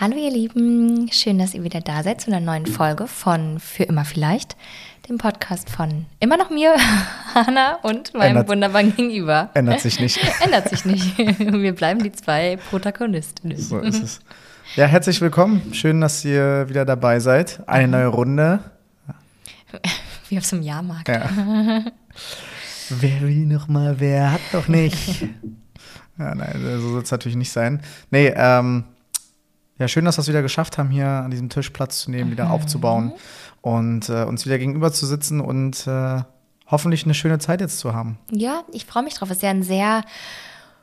Hallo ihr Lieben, schön, dass ihr wieder da seid zu einer neuen Folge von Für immer vielleicht, dem Podcast von immer noch mir, Hanna und meinem Ändert- wunderbaren Gegenüber. Ändert sich nicht. Ändert sich nicht. Wir bleiben die zwei Protagonisten. So ist es. Ja, herzlich willkommen. Schön, dass ihr wieder dabei seid. Eine neue Runde. Wie auf so einem Jahrmarkt. Ja. wer will noch mal, wer hat doch nicht. Ja, nein, so soll es natürlich nicht sein. Nee, ähm, ja, schön, dass wir es wieder geschafft haben, hier an diesem Tisch Platz zu nehmen, wieder aufzubauen und äh, uns wieder gegenüber zu sitzen und äh, hoffentlich eine schöne Zeit jetzt zu haben. Ja, ich freue mich drauf. Es ist ja ein sehr,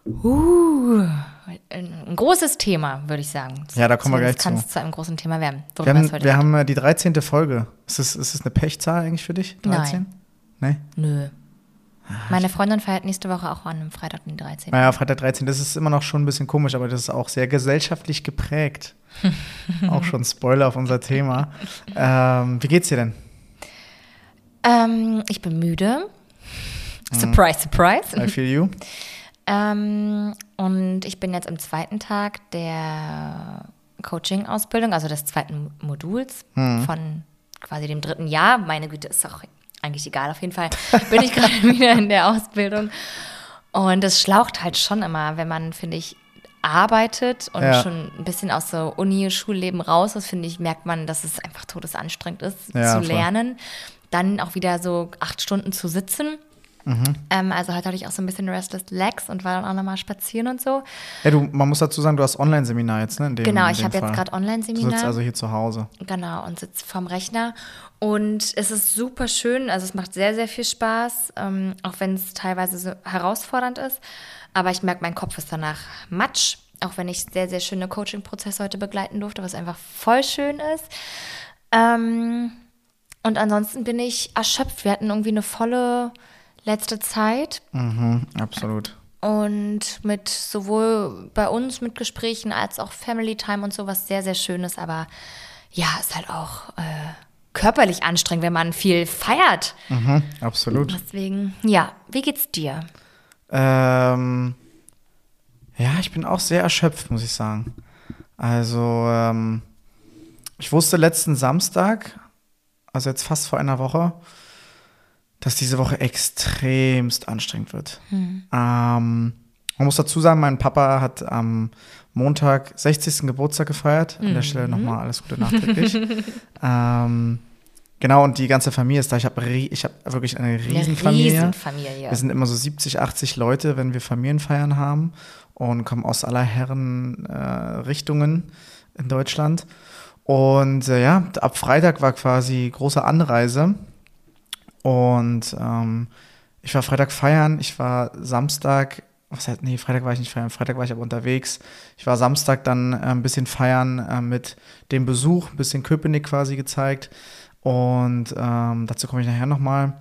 uh, ein großes Thema, würde ich sagen. Ja, da kommen wir gleich Zumindest kann zu. es zu einem großen Thema werden. Wir haben, wir geht. haben äh, die 13. Folge. Ist es, ist es eine Pechzahl eigentlich für dich? 13? Nein. Nö. Meine Freundin feiert nächste Woche auch an einem Freitag, den 13. Naja, Freitag 13, das ist immer noch schon ein bisschen komisch, aber das ist auch sehr gesellschaftlich geprägt. auch schon Spoiler auf unser Thema. Ähm, wie geht's dir denn? Ähm, ich bin müde. Mhm. Surprise, surprise. I feel you. Ähm, und ich bin jetzt im zweiten Tag der Coaching-Ausbildung, also des zweiten Moduls Mhm. von quasi dem dritten Jahr. Meine Güte, ist auch eigentlich egal. Auf jeden Fall bin ich gerade wieder in der Ausbildung. Und es schlaucht halt schon immer, wenn man, finde ich, arbeitet und Ja. schon ein bisschen aus so Uni, Schulleben raus ist, finde ich, merkt man, dass es einfach todesanstrengend ist, Ja, zu voll. lernen. Dann auch wieder so acht Stunden zu sitzen. Ähm, also heute hatte ich auch so ein bisschen Restless Legs und war dann auch nochmal spazieren und so. Ja, du, man muss dazu sagen, du hast Online-Seminar jetzt, ne? Dem, Genau, ich habe jetzt gerade Du Online-Seminar. sitzt also hier zu Hause. Genau, und sitze vorm Rechner. Und es ist super schön. Also es macht sehr, sehr viel Spaß, ähm, auch wenn es teilweise so herausfordernd ist. Aber ich merke, mein Kopf ist danach matsch. Auch wenn ich sehr, sehr schöne Coaching-Prozesse heute begleiten durfte, was einfach voll schön ist. Ähm, und ansonsten bin ich erschöpft. Wir hatten irgendwie eine volle letzte Zeit. Mhm, absolut. Und mit sowohl bei uns mit Gesprächen als auch Family Time und sowas sehr, sehr Schönes. Aber ja, ist halt auch äh, körperlich anstrengend, wenn man viel feiert. Mhm, absolut. Deswegen, ja, wie geht's dir? Ähm, ja, ich bin auch sehr erschöpft, muss ich sagen. Also, ähm, ich wusste letzten Samstag, also jetzt fast vor einer Woche, dass diese Woche extremst anstrengend wird. Ähm, man muss dazu sagen, mein Papa hat am Montag 60. Geburtstag gefeiert. An der Stelle nochmal alles Gute nachträglich. ähm, genau, und die ganze Familie ist da. Ich habe ich hab wirklich eine Riesenfamilie. Eine Riesenfamilie. Wir sind immer so 70, 80 Leute, wenn wir Familienfeiern haben und kommen aus aller Herren äh, Richtungen in Deutschland. Und äh, ja, ab Freitag war quasi große Anreise. Und ähm, ich war Freitag feiern, ich war Samstag, was heißt, nee, Freitag war ich nicht feiern, Freitag war ich aber unterwegs. Ich war Samstag dann äh, ein bisschen feiern äh, mit dem Besuch, ein bisschen Köpenick quasi gezeigt. Und ähm, dazu komme ich nachher nochmal.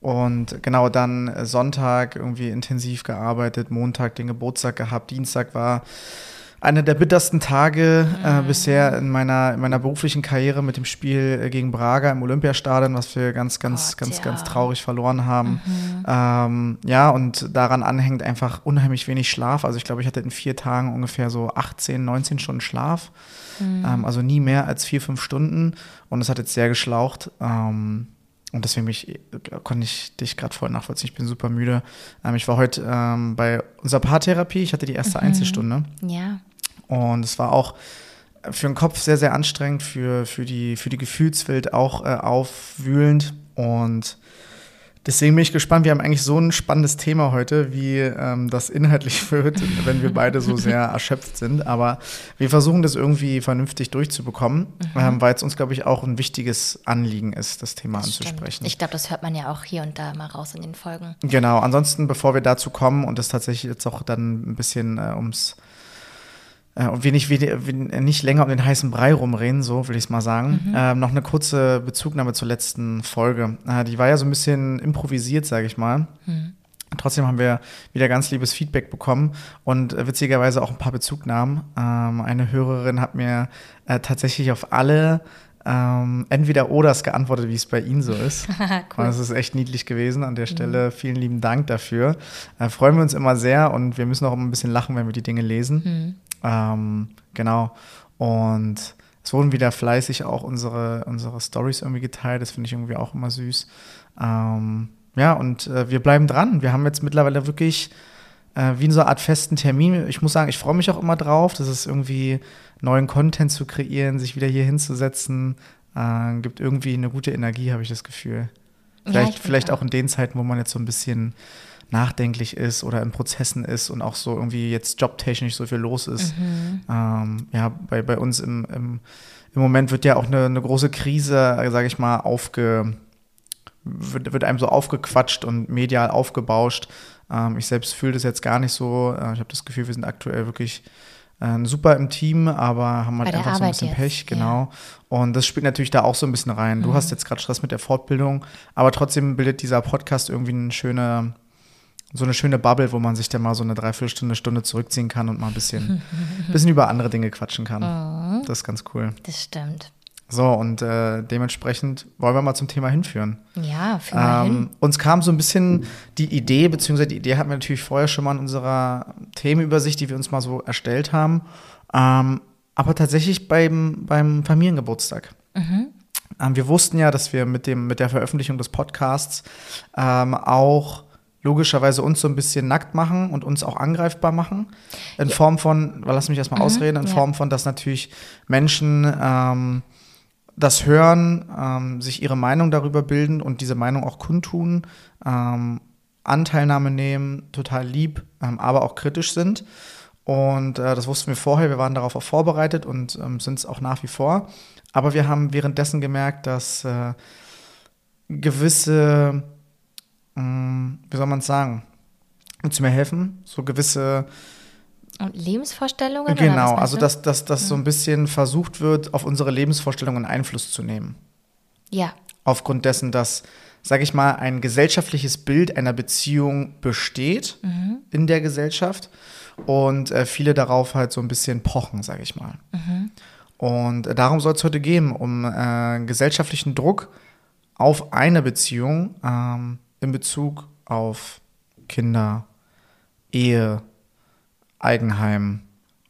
Und genau dann äh, Sonntag irgendwie intensiv gearbeitet, Montag den Geburtstag gehabt, Dienstag war einer der bittersten Tage äh, bisher in meiner, in meiner beruflichen Karriere mit dem Spiel äh, gegen Braga im Olympiastadion, was wir ganz, ganz, Gott, ganz, ja. ganz traurig verloren haben. Ähm, ja, und daran anhängt einfach unheimlich wenig Schlaf. Also ich glaube, ich hatte in vier Tagen ungefähr so 18, 19 Stunden Schlaf. Ähm, also nie mehr als vier, fünf Stunden. Und es hat jetzt sehr geschlaucht. Ähm, und deswegen bin ich, konnte ich dich gerade voll nachvollziehen. Ich bin super müde. Ähm, ich war heute ähm, bei unserer Paartherapie. Ich hatte die erste Einzelstunde. ja. Und es war auch für den Kopf sehr, sehr anstrengend, für, für, die, für die Gefühlswelt auch äh, aufwühlend. Und deswegen bin ich gespannt. Wir haben eigentlich so ein spannendes Thema heute, wie ähm, das inhaltlich wird, wenn wir beide so sehr erschöpft sind. Aber wir versuchen das irgendwie vernünftig durchzubekommen, ähm, weil es uns, glaube ich, auch ein wichtiges Anliegen ist, das Thema Das stimmt. anzusprechen. Ich glaube, das hört man ja auch hier und da mal raus in den Folgen. Genau, ansonsten, bevor wir dazu kommen und es tatsächlich jetzt auch dann ein bisschen äh, ums äh, und wir nicht, wir, wir nicht länger um den heißen Brei rumreden, so will ich es mal sagen. Ähm, noch eine kurze Bezugnahme zur letzten Folge. Äh, die war ja so ein bisschen improvisiert, sage ich mal. Trotzdem haben wir wieder ganz liebes Feedback bekommen und äh, witzigerweise auch ein paar Bezugnahmen. Ähm, eine Hörerin hat mir äh, tatsächlich auf alle ähm, entweder Oders geantwortet, wie es bei Ihnen so ist. Cool. Das ist echt niedlich gewesen. An der Stelle vielen lieben Dank dafür. Äh, freuen wir uns immer sehr und wir müssen auch immer ein bisschen lachen, wenn wir die Dinge lesen. Ähm, genau. Und es wurden wieder fleißig auch unsere, unsere Stories irgendwie geteilt. Das finde ich irgendwie auch immer süß. Ähm, ja, und äh, wir bleiben dran. Wir haben jetzt mittlerweile wirklich äh, wie in so einer Art festen Termin. Ich muss sagen, ich freue mich auch immer drauf. Das ist irgendwie neuen Content zu kreieren, sich wieder hier hinzusetzen. Äh, gibt irgendwie eine gute Energie, habe ich das Gefühl. Vielleicht, ja, vielleicht auch in den Zeiten, wo man jetzt so ein bisschen nachdenklich ist oder in Prozessen ist und auch so irgendwie jetzt jobtechnisch so viel los ist. Mhm. Ähm, ja, bei, bei uns im, im, im Moment wird ja auch eine, eine große Krise, sage ich mal, aufge, wird, wird einem so aufgequatscht und medial aufgebauscht. Ähm, ich selbst fühle das jetzt gar nicht so. Äh, ich habe das Gefühl, wir sind aktuell wirklich äh, super im Team, aber haben halt einfach Arbeit so ein bisschen jetzt. Pech, genau. Ja. Und das spielt natürlich da auch so ein bisschen rein. Du mhm. hast jetzt gerade Stress mit der Fortbildung, aber trotzdem bildet dieser Podcast irgendwie eine schöne, so eine schöne Bubble, wo man sich dann mal so eine Dreiviertelstunde, Stunde zurückziehen kann und mal ein bisschen, bisschen über andere Dinge quatschen kann. Mhm. Das ist ganz cool. Das stimmt. So, und äh, dementsprechend wollen wir mal zum Thema hinführen. Ja, führen ähm, hin. Uns kam so ein bisschen die Idee, beziehungsweise die Idee hatten wir natürlich vorher schon mal in unserer Themenübersicht, die wir uns mal so erstellt haben. Ähm, aber tatsächlich beim, beim Familiengeburtstag. Mhm. Ähm, wir wussten ja, dass wir mit, dem, mit der Veröffentlichung des Podcasts ähm, auch logischerweise uns so ein bisschen nackt machen und uns auch angreifbar machen. In ja. Form von, lass mich erstmal mhm, ausreden, in ja. Form von, dass natürlich Menschen ähm, das hören, ähm, sich ihre Meinung darüber bilden und diese Meinung auch kundtun, ähm, Anteilnahme nehmen, total lieb, ähm, aber auch kritisch sind. Und äh, das wussten wir vorher, wir waren darauf auch vorbereitet und ähm, sind es auch nach wie vor. Aber wir haben währenddessen gemerkt, dass äh, gewisse, mh, hm, wie soll man es sagen, du mir helfen? So gewisse und Lebensvorstellungen? Genau, also dass, dass, dass mhm. so ein bisschen versucht wird, auf unsere Lebensvorstellungen Einfluss zu nehmen. Ja. Aufgrund dessen, dass, sage ich mal, ein gesellschaftliches Bild einer Beziehung besteht mhm. in der Gesellschaft und äh, viele darauf halt so ein bisschen pochen, sage ich mal. Mhm. Und äh, darum soll es heute gehen, um äh, gesellschaftlichen Druck auf eine Beziehung ähm, in Bezug auf Kinder, Ehe, Eigenheim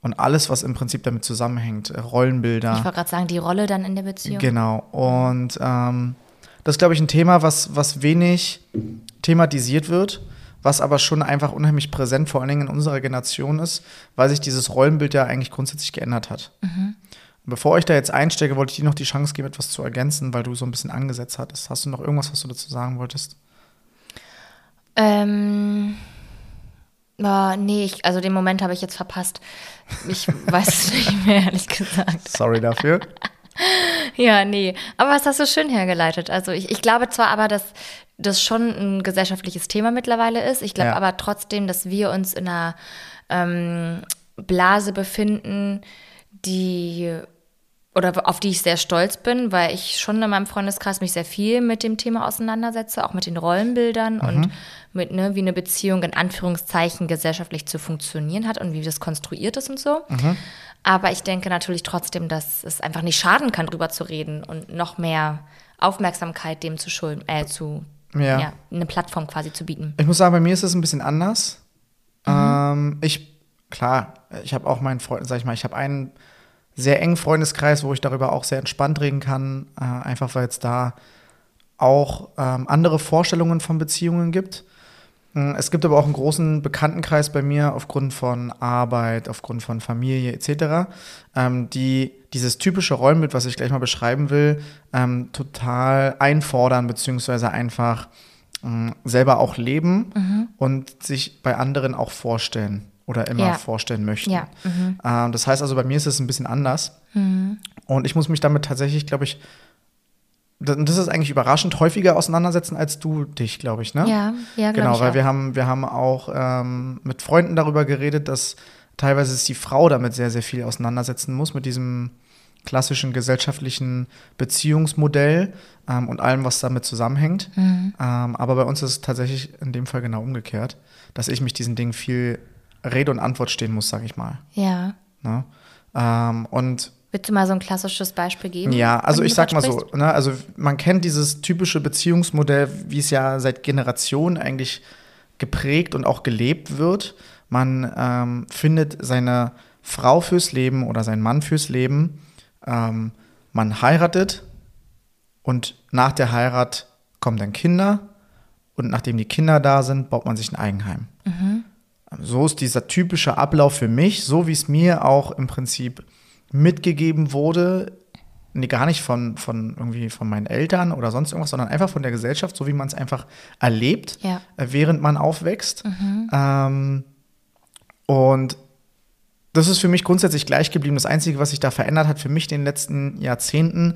und alles, was im Prinzip damit zusammenhängt, äh, Rollenbilder. Ich wollte gerade sagen, die Rolle dann in der Beziehung. Genau. Und ähm, das ist, glaube ich, ein Thema, was, was wenig thematisiert wird, was aber schon einfach unheimlich präsent, vor allen Dingen in unserer Generation ist, weil sich dieses Rollenbild ja eigentlich grundsätzlich geändert hat. Mhm. Bevor ich da jetzt einstecke, wollte ich dir noch die Chance geben, etwas zu ergänzen, weil du so ein bisschen angesetzt hattest. Hast du noch irgendwas, was du dazu sagen wolltest? Ähm Oh, nee, ich, also den Moment habe ich jetzt verpasst. Ich weiß es nicht mehr, ehrlich gesagt. Sorry dafür. ja, nee. Aber was hast du schön hergeleitet? Also ich, ich glaube zwar aber, dass das schon ein gesellschaftliches Thema mittlerweile ist. Ich glaube ja. aber trotzdem, dass wir uns in einer ähm, Blase befinden, die oder auf die ich sehr stolz bin, weil ich schon in meinem Freundeskreis mich sehr viel mit dem Thema auseinandersetze, auch mit den Rollenbildern mhm. und mit, ne, wie eine Beziehung in Anführungszeichen gesellschaftlich zu funktionieren hat und wie das konstruiert ist und so. Mhm. Aber ich denke natürlich trotzdem, dass es einfach nicht schaden kann, drüber zu reden und noch mehr Aufmerksamkeit dem zu schulden, äh, zu, ja. ja. eine Plattform quasi zu bieten. Ich muss sagen, bei mir ist es ein bisschen anders. Mhm. Ähm, ich, klar, ich habe auch meinen Freund, sag ich mal, ich habe einen sehr engen Freundeskreis, wo ich darüber auch sehr entspannt reden kann, äh, einfach weil es da auch ähm, andere Vorstellungen von Beziehungen gibt. Mm, es gibt aber auch einen großen Bekanntenkreis bei mir aufgrund von Arbeit, aufgrund von Familie etc., ähm, die dieses typische Rollenbild, was ich gleich mal beschreiben will, ähm, total einfordern beziehungsweise einfach ähm, selber auch leben mhm. und sich bei anderen auch vorstellen oder immer ja. vorstellen möchten. Ja. Mhm. Ähm, das heißt also, bei mir ist es ein bisschen anders. Mhm. Und ich muss mich damit tatsächlich, glaube ich, das ist eigentlich überraschend häufiger auseinandersetzen als du dich, glaube ich, ne? Ja, ja, genau, weil wir haben wir haben auch ähm, mit Freunden darüber geredet, dass teilweise sich die Frau damit sehr sehr viel auseinandersetzen muss mit diesem klassischen gesellschaftlichen Beziehungsmodell ähm, und allem, was damit zusammenhängt. Mhm. Ähm, aber bei uns ist es tatsächlich in dem Fall genau umgekehrt, dass ich mich diesen Dingen viel Rede und Antwort stehen muss, sage ich mal. Ja. Ne? Ähm, und Willst du mal so ein klassisches Beispiel geben? Ja, also ich sag mal so, ne, also man kennt dieses typische Beziehungsmodell, wie es ja seit Generationen eigentlich geprägt und auch gelebt wird. Man ähm, findet seine Frau fürs Leben oder sein Mann fürs Leben. Ähm, man heiratet und nach der Heirat kommen dann Kinder und nachdem die Kinder da sind, baut man sich ein Eigenheim. Mhm. So ist dieser typische Ablauf für mich, so wie es mir auch im Prinzip mitgegeben wurde, nee, gar nicht von, von irgendwie von meinen Eltern oder sonst irgendwas, sondern einfach von der Gesellschaft, so wie man es einfach erlebt, Ja. äh, während man aufwächst. Ähm, und das ist für mich grundsätzlich gleich geblieben. Das Einzige, was sich da verändert hat für mich in den letzten Jahrzehnten,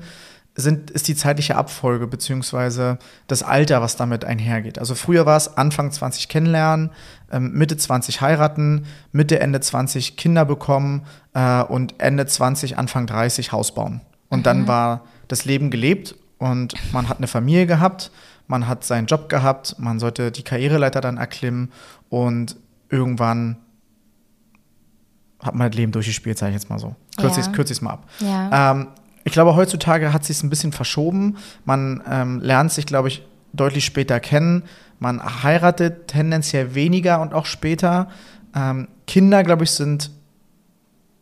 sind, ist die zeitliche Abfolge beziehungsweise das Alter, was damit einhergeht. Also früher war es Anfang 20 kennenlernen, Mitte 20 heiraten, Mitte, Ende 20 Kinder bekommen äh, und Ende 20, Anfang 30 Haus bauen. Und dann war das Leben gelebt und man hat eine Familie gehabt, man hat seinen Job gehabt, man sollte die Karriereleiter dann erklimmen und irgendwann hat man das Leben durchgespielt, sage ich jetzt mal so. Kürze Ja. ich es mal ab. Ja. Ähm, ich glaube, heutzutage hat sich ein bisschen verschoben. Man ähm, lernt sich, glaube ich, deutlich später kennen. Man heiratet tendenziell weniger und auch später. Ähm, Kinder, glaube ich, sind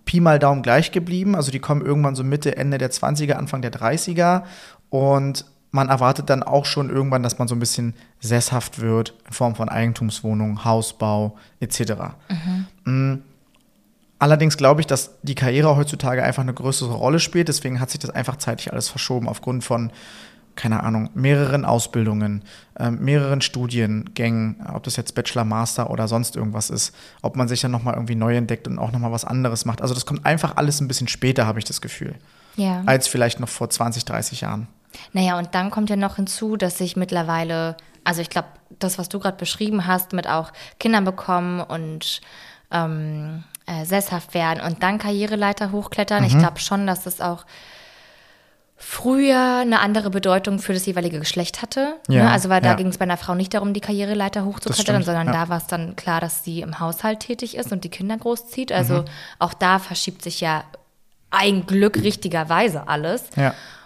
Pi mal Daumen gleich geblieben. Also die kommen irgendwann so Mitte, Ende der 20er, Anfang der 30er. Und man erwartet dann auch schon irgendwann, dass man so ein bisschen sesshaft wird in Form von Eigentumswohnung, Hausbau etc. Mm. Allerdings glaube ich, dass die Karriere heutzutage einfach eine größere Rolle spielt. Deswegen hat sich das einfach zeitlich alles verschoben aufgrund von, keine Ahnung, mehreren Ausbildungen, ähm, mehreren Studiengängen, ob das jetzt Bachelor, Master oder sonst irgendwas ist, ob man sich dann nochmal irgendwie neu entdeckt und auch nochmal was anderes macht. Also das kommt einfach alles ein bisschen später, habe ich das Gefühl, ja. als vielleicht noch vor 20, 30 Jahren. Naja, und dann kommt ja noch hinzu, dass sich mittlerweile, also ich glaube, das, was du gerade beschrieben hast, mit auch Kindern bekommen und ähm, äh, sesshaft werden und dann Karriereleiter hochklettern, Mhm. ich glaube schon, dass das auch früher eine andere Bedeutung für das jeweilige Geschlecht hatte. Ja, ne? Also weil da ja. ging es bei einer Frau nicht darum, die Karriereleiter hochzuklettern, sondern ja. da war es dann klar, dass sie im Haushalt tätig ist und die Kinder großzieht. Also Mhm. auch da verschiebt sich ja ein Glück richtigerweise alles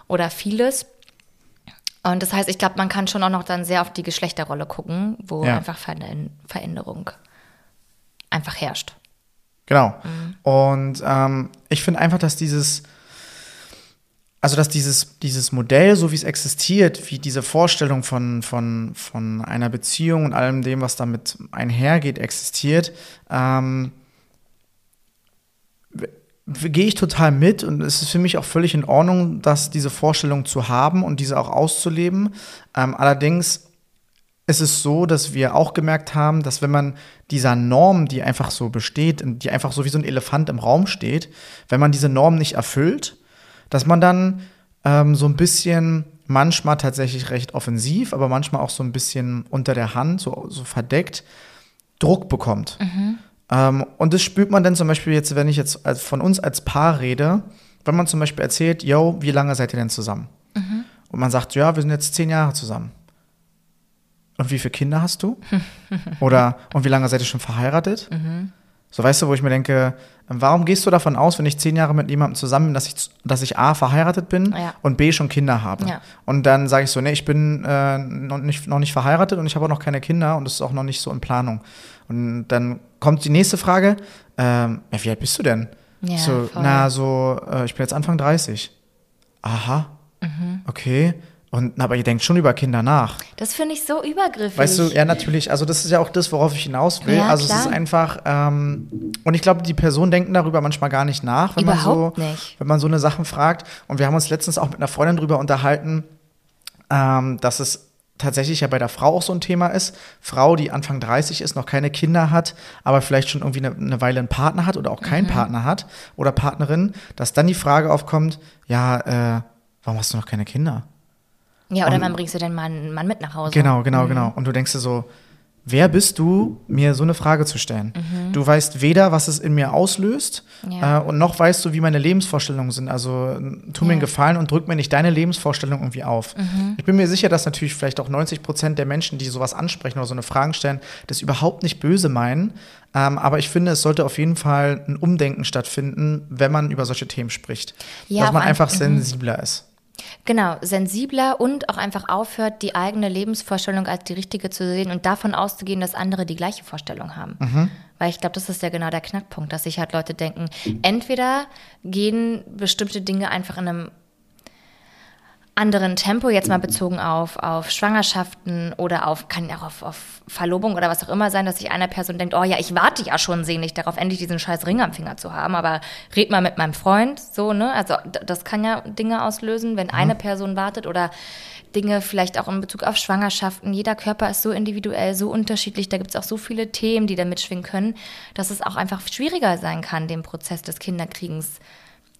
oder vieles. Und das heißt, ich glaube, man kann schon auch noch dann sehr auf die Geschlechterrolle gucken, wo einfach Veränder- Veränderung einfach herrscht. Genau. Und ähm, ich finde einfach, dass dieses, also dass dieses, dieses Modell, so wie es existiert, wie diese Vorstellung von, von, von einer Beziehung und allem dem, was damit einhergeht, existiert, ähm, gehe ich total mit und es ist für mich auch völlig in Ordnung, dass diese Vorstellung zu haben und diese auch auszuleben. Ähm, allerdings es ist so, dass wir auch gemerkt haben, dass wenn man dieser Norm, die einfach so besteht, die einfach so wie so ein Elefant im Raum steht, wenn man diese Norm nicht erfüllt, dass man dann ähm, so ein bisschen manchmal tatsächlich recht offensiv, aber manchmal auch so ein bisschen unter der Hand, so, so verdeckt, Druck bekommt. Ähm, und das spürt man dann zum Beispiel jetzt, wenn ich jetzt als, von uns als Paar rede, wenn man zum Beispiel erzählt, yo, wie lange seid ihr denn zusammen? Und man sagt, ja, wir sind jetzt zehn Jahre zusammen. Und wie viele Kinder hast du? Oder und wie lange seid ihr schon verheiratet? So weißt du, wo ich mir denke, warum gehst du davon aus, wenn ich zehn Jahre mit jemandem zusammen bin, dass ich, dass ich A verheiratet bin Ja. und B schon Kinder habe? Ja. Und dann sage ich so, nee, ich bin äh, noch, nicht, noch nicht verheiratet und ich habe auch noch keine Kinder und das ist auch noch nicht so in Planung. Und dann kommt die nächste Frage, ähm, ja, wie alt bist du denn? Ja, so, voll. na, so, äh, ich bin jetzt Anfang 30. Aha, Mhm. okay. Und, aber ihr denkt schon über Kinder nach. Das finde ich so übergriffig. Weißt du, ja, natürlich. Also, das ist ja auch das, worauf ich hinaus will. Ja, also, es klar. ist einfach, ähm, und ich glaube, die Personen denken darüber manchmal gar nicht nach, wenn Überhaupt man so, nicht. wenn man so eine Sachen fragt. Und wir haben uns letztens auch mit einer Freundin drüber unterhalten, ähm, dass es tatsächlich ja bei der Frau auch so ein Thema ist. Frau, die Anfang 30 ist, noch keine Kinder hat, aber vielleicht schon irgendwie eine, eine Weile einen Partner hat oder auch keinen Mhm. Partner hat oder Partnerin, dass dann die Frage aufkommt, ja, äh, warum hast du noch keine Kinder? Ja, oder und- wann bringst du denn mal einen Mann mit nach Hause? Genau, genau, genau. Und du denkst dir so, wer bist du, mir so eine Frage zu stellen? Du weißt weder, was es in mir auslöst, Ja. äh, und noch weißt du, wie meine Lebensvorstellungen sind. Also tu mir einen Ja. Gefallen und drück mir nicht deine Lebensvorstellung irgendwie auf. Ich bin mir sicher, dass natürlich vielleicht auch 90 Prozent der Menschen, die sowas ansprechen oder so eine Fragen stellen, das überhaupt nicht böse meinen. Ähm, aber ich finde, es sollte auf jeden Fall ein Umdenken stattfinden, wenn man über solche Themen spricht. Ja, dass man einfach mhm. sensibler ist. Genau, sensibler und auch einfach aufhört, die eigene Lebensvorstellung als die richtige zu sehen und davon auszugehen, dass andere die gleiche Vorstellung haben. Mhm. Weil ich glaube, das ist ja genau der Knackpunkt, dass sich halt Leute denken, entweder gehen bestimmte Dinge einfach in einem anderen Tempo, jetzt mal bezogen auf, auf Schwangerschaften oder auf, kann auch auf, auf Verlobung oder was auch immer sein, dass sich einer Person denkt, oh ja, ich warte ja schon sehnlich darauf, endlich diesen scheiß Ring am Finger zu haben, aber red mal mit meinem Freund, so, ne? Also das kann ja Dinge auslösen, wenn eine Person wartet oder Dinge vielleicht auch in Bezug auf Schwangerschaften. Jeder Körper ist so individuell, so unterschiedlich, da gibt es auch so viele Themen, die da mitschwingen können, dass es auch einfach schwieriger sein kann, den Prozess des Kinderkriegens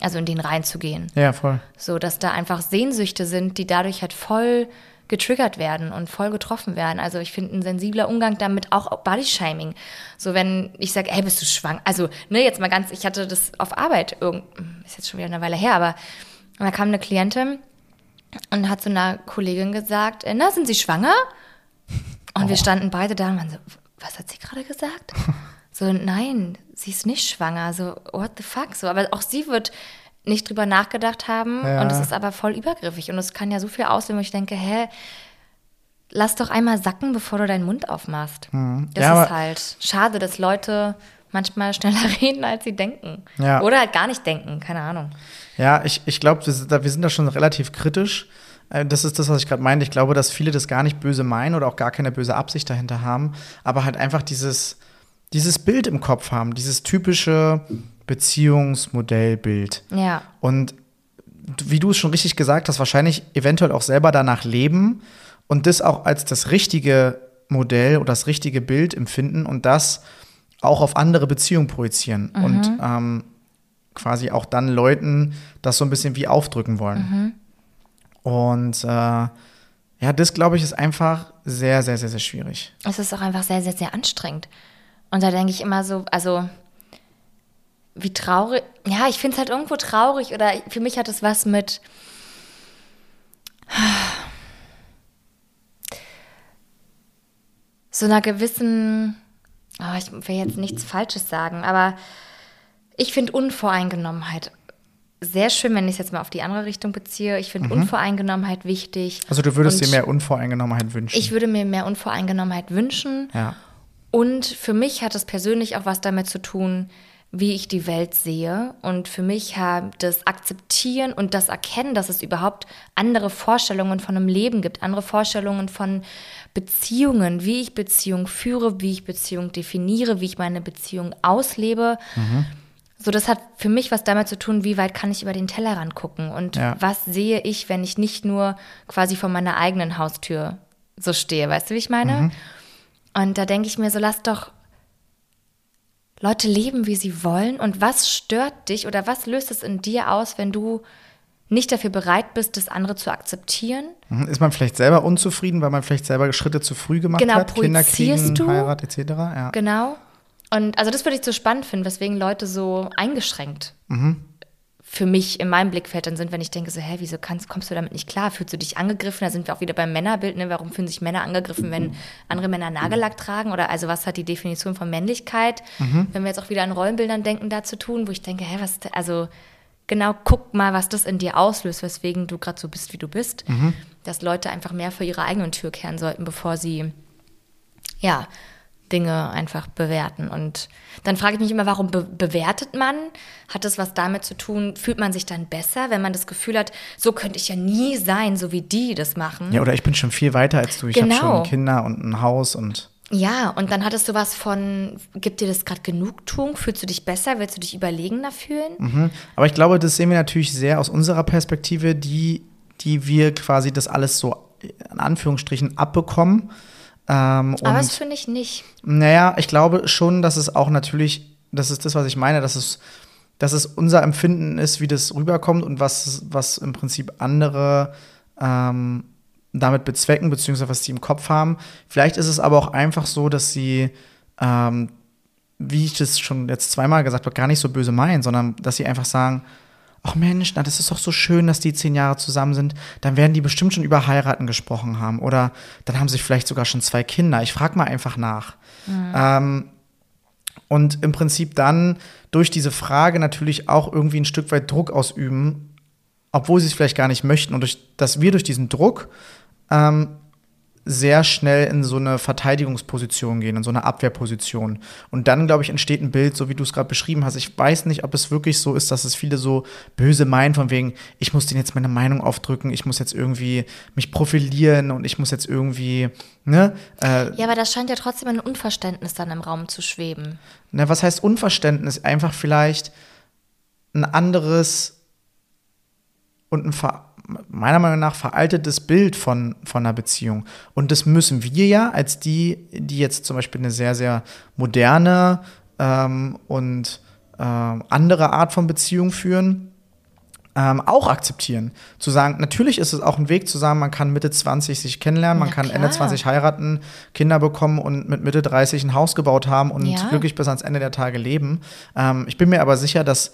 also in den reinzugehen. Ja, voll. So, dass da einfach Sehnsüchte sind, die dadurch halt voll getriggert werden und voll getroffen werden. Also ich finde ein sensibler Umgang damit auch Bodyshaming. So wenn ich sage, hey, bist du schwanger? Also, ne, jetzt mal ganz, ich hatte das auf Arbeit, irgend, ist jetzt schon wieder eine Weile her, aber da kam eine Klientin und hat zu einer Kollegin gesagt, äh, na, sind Sie schwanger? Und oh. wir standen beide da und waren so, was hat sie gerade gesagt? So, nein, sie ist nicht schwanger. So, what the fuck? So, aber auch sie wird nicht drüber nachgedacht haben ja. und es ist aber voll übergriffig und es kann ja so viel auslösen, wo ich denke, hä, lass doch einmal sacken, bevor du deinen Mund aufmachst. Mhm. Das ja, ist halt schade, dass Leute manchmal schneller reden, als sie denken. Ja. Oder halt gar nicht denken, keine Ahnung. Ja, ich, ich glaube, wir, wir sind da schon relativ kritisch. Äh, das ist das, was ich gerade meine. Ich glaube, dass viele das gar nicht böse meinen oder auch gar keine böse Absicht dahinter haben, aber halt einfach dieses dieses Bild im Kopf haben, dieses typische Beziehungsmodellbild. Ja. Und wie du es schon richtig gesagt hast, wahrscheinlich eventuell auch selber danach leben und das auch als das richtige Modell oder das richtige Bild empfinden und das auch auf andere Beziehungen projizieren mhm. und ähm, quasi auch dann Leuten das so ein bisschen wie aufdrücken wollen. Mhm. Und äh, ja, das glaube ich ist einfach sehr, sehr, sehr, sehr schwierig. Es ist auch einfach sehr, sehr, sehr anstrengend. Und da denke ich immer so, also wie traurig, ja, ich finde es halt irgendwo traurig oder für mich hat es was mit so einer gewissen, oh, ich will jetzt nichts Falsches sagen, aber ich finde Unvoreingenommenheit sehr schön, wenn ich es jetzt mal auf die andere Richtung beziehe. Ich finde mhm. Unvoreingenommenheit wichtig. Also du würdest dir mehr Unvoreingenommenheit wünschen? Ich würde mir mehr Unvoreingenommenheit wünschen. Ja. Und für mich hat es persönlich auch was damit zu tun, wie ich die Welt sehe. Und für mich hat das Akzeptieren und das Erkennen, dass es überhaupt andere Vorstellungen von einem Leben gibt, andere Vorstellungen von Beziehungen, wie ich Beziehung führe, wie ich Beziehung definiere, wie ich meine Beziehung auslebe. Mhm. So, das hat für mich was damit zu tun, wie weit kann ich über den Tellerrand gucken und ja. was sehe ich, wenn ich nicht nur quasi vor meiner eigenen Haustür so stehe. Weißt du, wie ich meine? Mhm. Und da denke ich mir so, lass doch Leute leben, wie sie wollen. Und was stört dich oder was löst es in dir aus, wenn du nicht dafür bereit bist, das andere zu akzeptieren? Mhm. Ist man vielleicht selber unzufrieden, weil man vielleicht selber Schritte zu früh gemacht genau, hat? Kinder kriegen, du? Heirat etc. Ja. Genau. Und also das würde ich so spannend finden, weswegen Leute so eingeschränkt mhm für mich in meinem Blickfeld dann sind, wenn ich denke so, hä, wieso kannst, kommst du damit nicht klar? Fühlst du dich angegriffen? Da sind wir auch wieder beim Männerbild, ne? Warum fühlen sich Männer angegriffen, wenn andere Männer Nagellack tragen? Oder also was hat die Definition von Männlichkeit? Mhm. Wenn wir jetzt auch wieder an Rollenbildern denken, da zu tun, wo ich denke, hä, was, also genau, guck mal, was das in dir auslöst, weswegen du gerade so bist, wie du bist. Mhm. Dass Leute einfach mehr vor ihrer eigenen Tür kehren sollten, bevor sie, ja, Dinge einfach bewerten. Und dann frage ich mich immer, warum be bewertet man? Hat das was damit zu tun? Fühlt man sich dann besser, wenn man das Gefühl hat, so könnte ich ja nie sein, so wie die das machen? Ja, oder ich bin schon viel weiter als du. Ich genau. habe schon Kinder und ein Haus und. Ja, und dann hat es sowas von, gibt dir das gerade Genugtuung? Fühlst du dich besser? Willst du dich überlegener fühlen? Mhm. Aber ich glaube, das sehen wir natürlich sehr aus unserer Perspektive, die, die wir quasi das alles so in Anführungsstrichen abbekommen ähm, Aber das finde ich nicht. Naja, ich glaube schon, dass es auch natürlich, das ist das, was ich meine, dass es, dass es unser Empfinden ist, wie das rüberkommt und was, was im Prinzip andere ähm, damit bezwecken, beziehungsweise was sie im Kopf haben. Vielleicht ist es aber auch einfach so, dass sie, ähm, wie ich das schon jetzt zweimal gesagt habe, gar nicht so böse meinen, sondern dass sie einfach sagen, ach Mensch, na, das ist doch so schön, dass die zehn Jahre zusammen sind, dann werden die bestimmt schon über Heiraten gesprochen haben. Oder dann haben sie vielleicht sogar schon zwei Kinder. Ich frage mal einfach nach. Mhm. Ähm, und im Prinzip dann durch diese Frage natürlich auch irgendwie ein Stück weit Druck ausüben obwohl sie es vielleicht gar nicht möchten. Und durch, dass wir durch diesen Druck ähm, sehr schnell in so eine Verteidigungsposition gehen, in so eine Abwehrposition. Und dann, glaube ich, entsteht ein Bild, so wie du es gerade beschrieben hast. Ich weiß nicht, ob es wirklich so ist, dass es viele so böse meinen, von wegen, ich muss denen jetzt meine Meinung aufdrücken, ich muss jetzt irgendwie mich profilieren und ich muss jetzt irgendwie, ne? Äh, ja, aber da scheint ja trotzdem ein Unverständnis dann im Raum zu schweben. Ne, was heißt Unverständnis? Einfach vielleicht ein anderes und ein Ver meiner Meinung nach veraltetes Bild von, von einer Beziehung. Und das müssen wir ja als die, die jetzt zum Beispiel eine sehr, sehr moderne ähm, und äh, andere Art von Beziehung führen, ähm, auch akzeptieren. Zu sagen, natürlich ist es auch ein Weg zu sagen, man kann Mitte 20 sich kennenlernen, man Na kann klar. Ende 20 heiraten, Kinder bekommen und mit Mitte 30 ein Haus gebaut haben und ja. glücklich bis ans Ende der Tage leben. Ähm, ich bin mir aber sicher, dass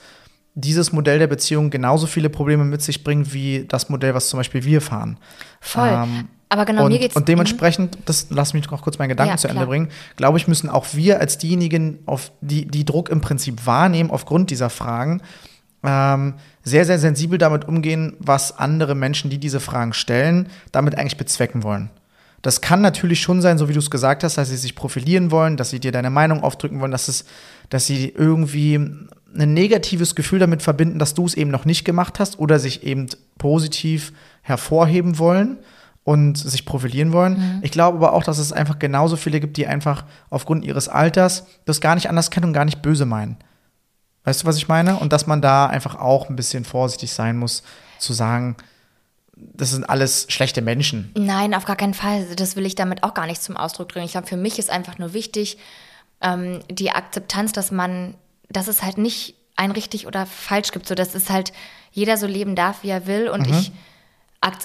dieses Modell der Beziehung genauso viele Probleme mit sich bringt wie das Modell, was zum Beispiel wir fahren. Voll. Ähm, aber genau, und, mir geht's. Und dementsprechend, das lass mich noch kurz meinen Gedanken ja, zu Ende klar. bringen, glaube ich, müssen auch wir als diejenigen, auf die, die Druck im Prinzip wahrnehmen, aufgrund dieser Fragen, ähm, sehr, sehr sensibel damit umgehen, was andere Menschen, die diese Fragen stellen, damit eigentlich bezwecken wollen. Das kann natürlich schon sein, so wie du es gesagt hast, dass sie sich profilieren wollen, dass sie dir deine Meinung aufdrücken wollen, dass, es, dass sie irgendwie ein negatives Gefühl damit verbinden, dass du es eben noch nicht gemacht hast oder sich eben positiv hervorheben wollen und sich profilieren wollen. Mhm. Ich glaube aber auch, dass es einfach genauso viele gibt, die einfach aufgrund ihres Alters das gar nicht anders kennen und gar nicht böse meinen. Weißt du, was ich meine? Und dass man da einfach auch ein bisschen vorsichtig sein muss, zu sagen, das sind alles schlechte Menschen. Nein, auf gar keinen Fall. Das will ich damit auch gar nicht zum Ausdruck bringen. Ich glaube, für mich ist einfach nur wichtig, ähm, die Akzeptanz, dass man dass es halt nicht ein richtig oder falsch gibt. So, dass es halt jeder so leben darf, wie er will. Und mhm. ich,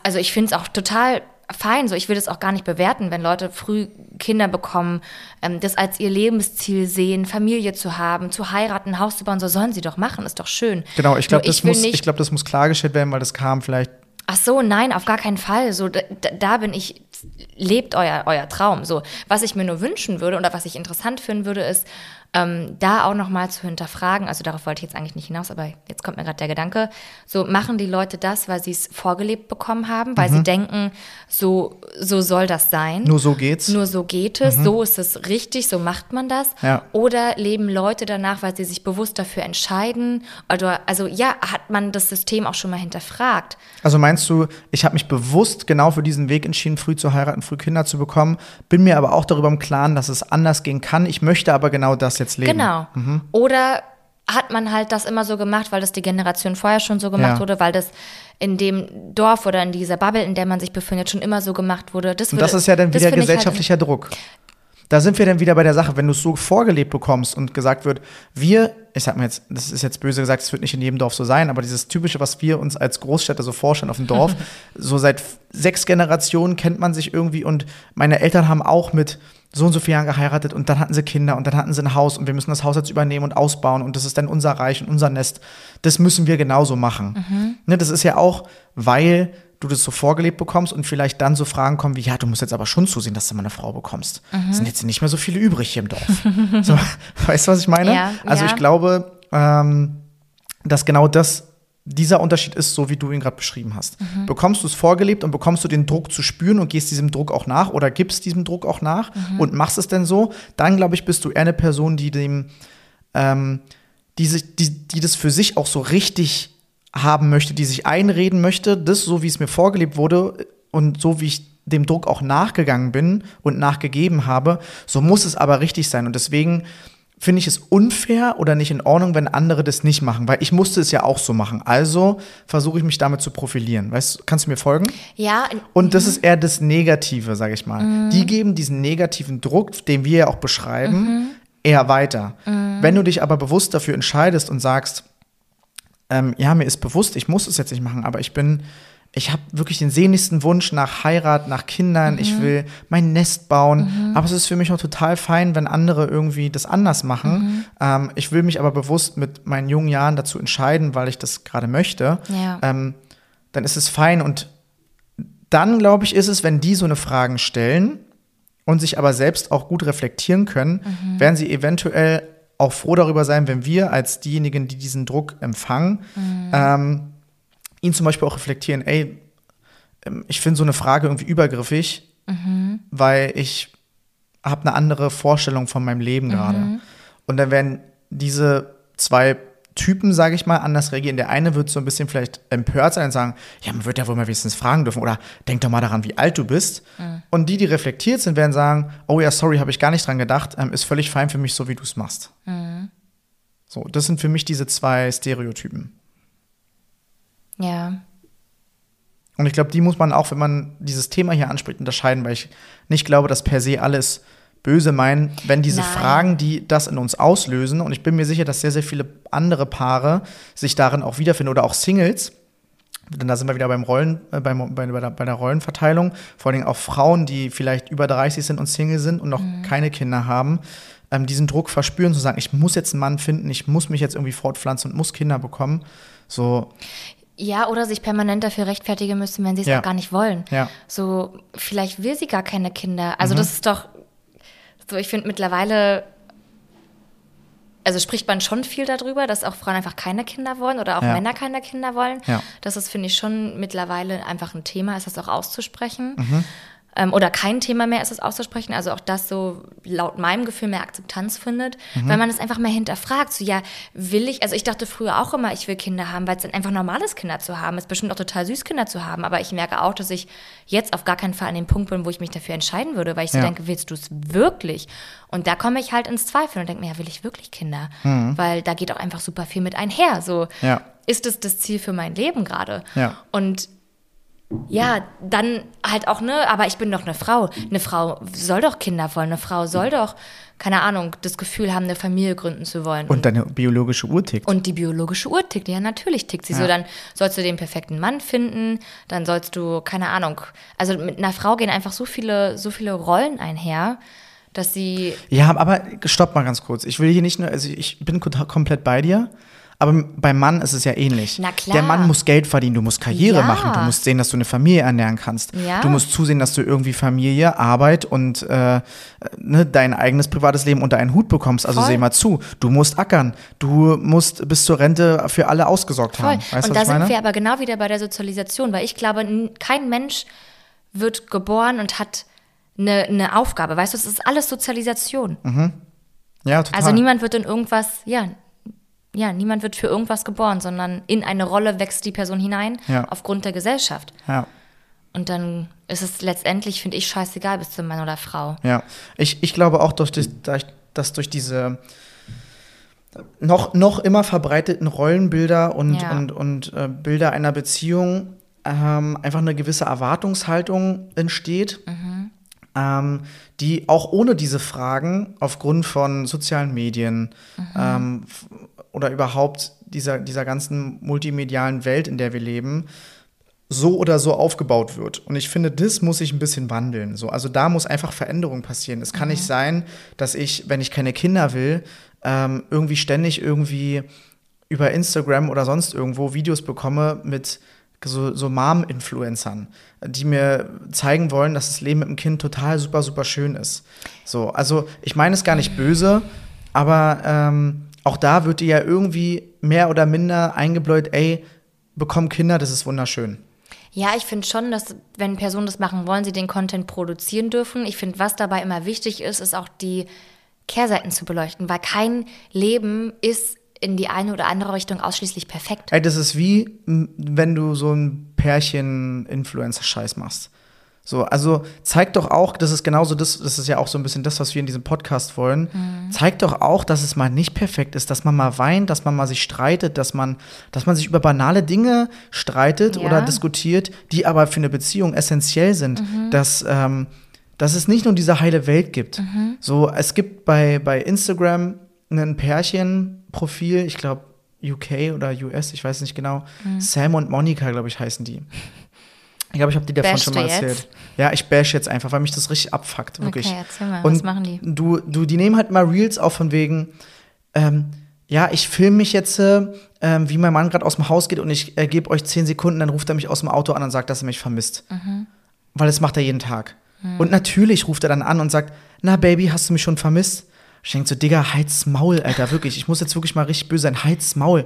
also ich finde es auch total fein. So, ich will das auch gar nicht bewerten, wenn Leute früh Kinder bekommen, ähm, das als ihr Lebensziel sehen, Familie zu haben, zu heiraten, ein Haus zu bauen. So sollen sie doch machen, ist doch schön. Genau, ich glaube, das, muss, ich glaub, das muss klargestellt werden, weil das kam vielleicht Ach so, nein, auf gar keinen Fall. So, da, da, bin ich, lebt euer, euer Traum. So, was ich mir nur wünschen würde oder was ich interessant finden würde, ist, ähm, da auch nochmal zu hinterfragen, also darauf wollte ich jetzt eigentlich nicht hinaus, aber jetzt kommt mir gerade der Gedanke, so machen die Leute das, weil sie es vorgelebt bekommen haben, weil mhm. sie denken, so, so soll das sein. Nur so geht's. Nur so geht es, mhm. so ist es richtig, so macht man das. Ja. Oder leben Leute danach, weil sie sich bewusst dafür entscheiden? Oder, also ja, hat man das System auch schon mal hinterfragt? Also meinst du, ich habe mich bewusst genau für diesen Weg entschieden, früh zu heiraten, früh Kinder zu bekommen, bin mir aber auch darüber im Klaren, dass es anders gehen kann. Ich möchte aber genau das jetzt leben. Genau. Mhm. Oder hat man halt das immer so gemacht, weil das die Generation vorher schon so gemacht ja. wurde, weil das in dem Dorf oder in dieser Bubble, in der man sich befindet, schon immer so gemacht wurde. Das, würde, Und das ist ja dann wieder halt gesellschaftlicher halt Druck. Da sind wir dann wieder bei der Sache, wenn du es so vorgelebt bekommst und gesagt wird, wir, ich sag mal jetzt, das ist jetzt böse gesagt, es wird nicht in jedem Dorf so sein, aber dieses typische, was wir uns als Großstädter so vorstellen auf dem Dorf, so seit sechs Generationen kennt man sich irgendwie und meine Eltern haben auch mit so und so viele Jahren geheiratet und dann hatten sie Kinder und dann hatten sie ein Haus und wir müssen das Haus jetzt übernehmen und ausbauen und das ist dann unser Reich und unser Nest. Das müssen wir genauso machen. Mhm. Ne, das ist ja auch, weil du das so vorgelebt bekommst und vielleicht dann so Fragen kommen wie, ja, du musst jetzt aber schon zusehen, dass du mal eine Frau bekommst. Mhm. Sind jetzt nicht mehr so viele übrig hier im Dorf. so, weißt du, was ich meine? Ja, also ja. ich glaube, ähm, dass genau das dieser Unterschied ist, so wie du ihn gerade beschrieben hast. Mhm. Bekommst du es vorgelebt und bekommst du den Druck zu spüren und gehst diesem Druck auch nach oder gibst diesem Druck auch nach mhm. und machst es denn so, dann glaube ich, bist du eher eine Person, die dem, ähm, die, sich, die, die das für sich auch so richtig haben möchte, die sich einreden möchte, das so wie es mir vorgelebt wurde und so wie ich dem Druck auch nachgegangen bin und nachgegeben habe, so muss es aber richtig sein und deswegen finde ich es unfair oder nicht in Ordnung, wenn andere das nicht machen, weil ich musste es ja auch so machen. Also versuche ich mich damit zu profilieren. Weißt, kannst du mir folgen? Ja. Und das ist eher das Negative, sage ich mal. Mhm. Die geben diesen negativen Druck, den wir ja auch beschreiben, mhm. eher weiter. Mhm. Wenn du dich aber bewusst dafür entscheidest und sagst, ähm, ja, mir ist bewusst, ich muss es jetzt nicht machen, aber ich bin ich habe wirklich den sehnlichsten Wunsch nach Heirat, nach Kindern. Mhm. Ich will mein Nest bauen. Mhm. Aber es ist für mich auch total fein, wenn andere irgendwie das anders machen. Mhm. Ähm, ich will mich aber bewusst mit meinen jungen Jahren dazu entscheiden, weil ich das gerade möchte. Ja. Ähm, dann ist es fein. Und dann, glaube ich, ist es, wenn die so eine Fragen stellen und sich aber selbst auch gut reflektieren können, mhm. werden sie eventuell auch froh darüber sein, wenn wir als diejenigen, die diesen Druck empfangen, mhm. ähm, ihn zum Beispiel auch reflektieren, ey, ähm, ich finde so eine Frage irgendwie übergriffig, weil ich habe eine andere Vorstellung von meinem Leben gerade. Und dann werden diese zwei Typen, sage ich mal, anders reagieren. Der eine wird so ein bisschen vielleicht empört sein und sagen, ja, man wird ja wohl mal wenigstens fragen dürfen oder denk doch mal daran, wie alt du bist. Und die, die reflektiert sind, werden sagen, oh ja, sorry, habe ich gar nicht dran gedacht, ähm, ist völlig fein für mich, so wie du es machst. So, das sind für mich diese zwei Stereotypen. Ja. Und ich glaube, die muss man auch, wenn man dieses Thema hier anspricht, unterscheiden, weil ich nicht glaube, dass per se alles böse meinen, wenn diese Nein. Fragen, die das in uns auslösen, und ich bin mir sicher, dass sehr, sehr viele andere Paare sich darin auch wiederfinden oder auch Singles, denn da sind wir wieder beim Rollen, äh, beim, bei, bei, der, bei der Rollenverteilung, vor allem auch Frauen, die vielleicht über 30 sind und Single sind und noch keine Kinder haben, ähm, diesen Druck verspüren, zu sagen, ich muss jetzt einen Mann finden, ich muss mich jetzt irgendwie fortpflanzen und muss Kinder bekommen. So, Ja, oder sich permanent dafür rechtfertigen müssen, wenn sie es Ja. auch gar nicht wollen. Ja. Mhm. So, vielleicht will sie gar keine Kinder. Also das ist doch, so ich finde mittlerweile, also spricht man schon viel darüber, dass auch Frauen einfach keine Kinder wollen oder auch Ja. Männer keine Kinder wollen. Ja. Das ist, finde ich, schon mittlerweile einfach ein Thema, ist das auch auszusprechen. Mhm. Ähm, oder kein Thema mehr ist es auszusprechen, also auch das so laut meinem Gefühl mehr Akzeptanz findet, Mhm. weil man es einfach mehr hinterfragt. So, ja, will ich, also ich dachte früher auch immer, ich will Kinder haben, weil es dann einfach normal ist, Kinder zu haben. Es ist bestimmt auch total süß, Kinder zu haben, aber ich merke auch, dass ich jetzt auf gar keinen Fall an dem Punkt bin, wo ich mich dafür entscheiden würde, weil ich so Ja. denke, willst du es wirklich? Und da komme ich halt ins Zweifeln und denke mir, ja, will ich wirklich Kinder? Weil da geht auch einfach super viel mit einher. So, Mhm. Ja. ist es das Ziel für mein Leben gerade? Ja. Und ja, dann halt auch, ne, aber ich bin doch eine Frau. Eine Frau soll doch Kinder wollen. Eine Frau soll doch, keine Ahnung, das Gefühl haben, eine Familie gründen zu wollen. und deine biologische Uhr tickt. Und die biologische Uhr tickt, ja, natürlich tickt sie Ja. so. Dann sollst du den perfekten Mann finden, dann sollst du, keine Ahnung, also mit einer Frau gehen einfach so viele, so viele Rollen einher, dass sie, Ja, aber stopp mal ganz kurz. Ich will hier nicht nur, also ich bin ko- komplett bei dir. Aber beim Mann ist es ja ähnlich. Na klar. Der Mann muss Geld verdienen, du musst Karriere Ja. machen, du musst sehen, dass du eine Familie ernähren kannst. Ja. Du musst zusehen, dass du irgendwie Familie, Arbeit und äh, ne, dein eigenes privates Leben unter einen Hut bekommst. Also Voll. seh mal zu, du musst ackern, du musst bis zur Rente für alle ausgesorgt Voll. haben. Weißt und da sind wir aber genau wieder bei der Sozialisation, weil ich glaube, kein Mensch wird geboren und hat eine, eine Aufgabe. Weißt du, es ist alles Sozialisation. ja, total. Also niemand wird in irgendwas, ja, ja, niemand wird für irgendwas geboren, sondern in eine Rolle wächst die Person hinein Ja. aufgrund der Gesellschaft. ja. Und dann ist es letztendlich, finde ich, scheißegal, bist du Mann oder Frau. Ja, ich, ich glaube auch, durch, das- durch, dass durch diese noch, noch immer verbreiteten Rollenbilder und, Ja. und, und äh, Bilder einer Beziehung ähm, einfach eine gewisse Erwartungshaltung entsteht, ähm, die auch ohne diese Fragen aufgrund von sozialen Medien ähm, f- oder überhaupt dieser, dieser ganzen multimedialen Welt, in der wir leben, so oder so aufgebaut wird. Und ich finde, das muss sich ein bisschen wandeln. So, also da muss einfach Veränderung passieren. Es kann nicht sein, dass ich, wenn ich keine Kinder will, ähm, irgendwie ständig irgendwie über Instagram oder sonst irgendwo Videos bekomme mit so, so Mom-Influencern, die mir zeigen wollen, dass das Leben mit dem Kind total super, super schön ist. So, also ich meine es gar nicht böse, aber ähm, auch da wird dir ja irgendwie mehr oder minder eingebläut, ey, bekomm Kinder, das ist wunderschön. Ja, ich finde schon, dass wenn Personen das machen wollen, sie den Content produzieren dürfen. Ich finde, was dabei immer wichtig ist, ist auch die Kehrseiten zu beleuchten, weil kein Leben ist in die eine oder andere Richtung ausschließlich perfekt. Ey, das ist wie, wenn du so ein Pärchen-Influencer-Scheiß machst. So, also zeig doch auch, das ist genauso das, das ist ja auch so ein bisschen das, was wir in diesem Podcast wollen. Mhm. Zeig doch auch, dass es mal nicht perfekt ist, dass man mal weint, dass man mal sich streitet, dass man, dass man sich über banale Dinge streitet Ja. oder diskutiert, die aber für eine Beziehung essentiell sind. Mhm. Dass, ähm, dass es nicht nur diese heile Welt gibt. Mhm. So, es gibt bei, bei Instagram ein Pärchenprofil, ich glaube UK oder US, ich weiß nicht genau. Mhm. Sam und Monica, glaube ich, heißen die. Ich glaube, ich habe die davon Bashst schon mal du jetzt? erzählt. Ja, ich bash jetzt einfach, weil mich das richtig abfuckt, wirklich. Okay, erzähl mal, Und was machen die? Du, du, die nehmen halt mal Reels auf von wegen, ähm, ja, ich filme mich jetzt, äh, ähm, wie mein Mann gerade aus dem Haus geht und ich äh, gebe euch zehn Sekunden, dann ruft er mich aus dem Auto an und sagt, dass er mich vermisst. Mhm. Weil das macht er jeden Tag. Und natürlich ruft er dann an und sagt, na Baby, hast du mich schon vermisst? Ich denke so, Digga, halt's Maul, Alter, wirklich. Ich muss jetzt wirklich mal richtig böse sein. Halt's Maul.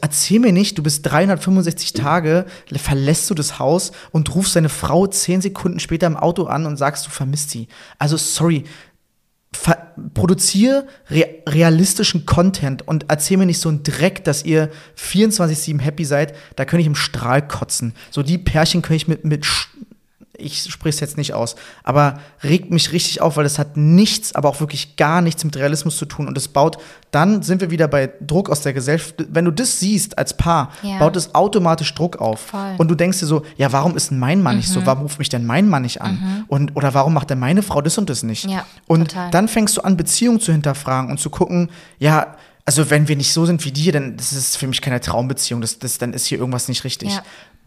Erzähl mir nicht, du bist 365 Tage, verlässt du das Haus und rufst deine Frau zehn Sekunden später im Auto an und sagst, du vermisst sie. Also, sorry. Produziere re realistischen Content und erzähl mir nicht so einen Dreck, dass ihr 24-7 happy seid. Da könnte ich im Strahl kotzen. So die Pärchen könnte ich mit, mit ich spreche es jetzt nicht aus, aber regt mich richtig auf, weil es hat nichts, aber auch wirklich gar nichts mit Realismus zu tun und es baut, dann sind wir wieder bei Druck aus der Gesellschaft. Wenn du das siehst als Paar, ja. baut es automatisch Druck auf. Voll. Und du denkst dir so, ja, warum ist denn mein Mann mhm. nicht so? Mhm. Warum ruft mich denn mein Mann nicht an? Mhm. Und, oder warum macht denn meine Frau das und das nicht? Ja, und total. dann fängst du an, Beziehungen zu hinterfragen und zu gucken, ja, also wenn wir nicht so sind wie die, dann das ist für mich keine Traumbeziehung, das, das, dann ist hier irgendwas nicht richtig. Ja.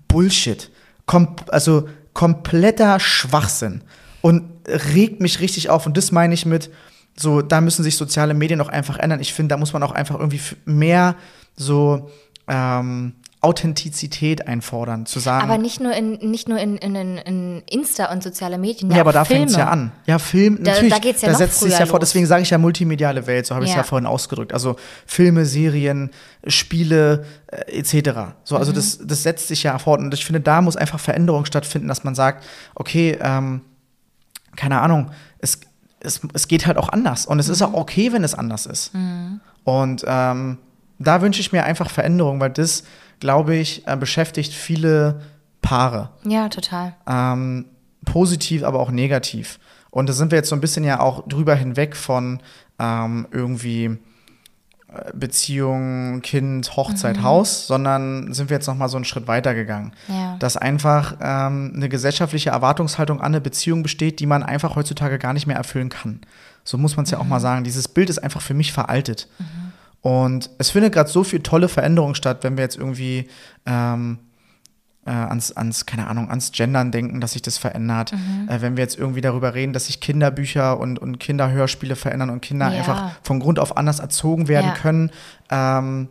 Bullshit. Kom also kompletter Schwachsinn und regt mich richtig auf. Und das meine ich mit, so, da müssen sich soziale Medien auch einfach ändern. Ich finde, da muss man auch einfach irgendwie mehr so ähm, Authentizität einfordern, zu sagen. Aber nicht nur in, nicht nur in, in, in Insta und soziale Medien. Ja, aber da fängt es ja an. Ja, Film, da, natürlich. Da, geht's ja da setzt es ja vor. Deswegen sage ich ja multimediale Welt, so habe ich es ja. ja vorhin ausgedrückt. Also Filme, Serien, Spiele äh, etc. So, also mhm. das, das setzt sich ja fort. Und ich finde, da muss einfach Veränderung stattfinden, dass man sagt, okay, ähm, keine Ahnung, es, es, es geht halt auch anders. Und es mhm. ist auch okay, wenn es anders ist. Mhm. Und ähm, da wünsche ich mir einfach Veränderung, weil das glaube ich, äh, beschäftigt viele Paare. Ja, total. Ähm, positiv, aber auch negativ. Und da sind wir jetzt so ein bisschen ja auch drüber hinweg von ähm, irgendwie äh, Beziehung, Kind, Hochzeit, mhm. Haus, sondern sind wir jetzt noch mal so einen Schritt weiter gegangen. Ja. Dass einfach ähm, eine gesellschaftliche Erwartungshaltung an eine Beziehung besteht, die man einfach heutzutage gar nicht mehr erfüllen kann. So muss man es mhm. ja auch mal mhm. sagen. Dieses Bild ist einfach für mich veraltet. Mhm. Und es findet gerade so viel tolle Veränderung statt, wenn wir jetzt irgendwie ähm, äh, ans, ans, keine Ahnung, ans Gendern denken, dass sich das verändert. Mhm. Äh, wenn wir jetzt irgendwie darüber reden, dass sich Kinderbücher und, und Kinderhörspiele verändern und Kinder ja. einfach von Grund auf anders erzogen werden ja. können, ähm,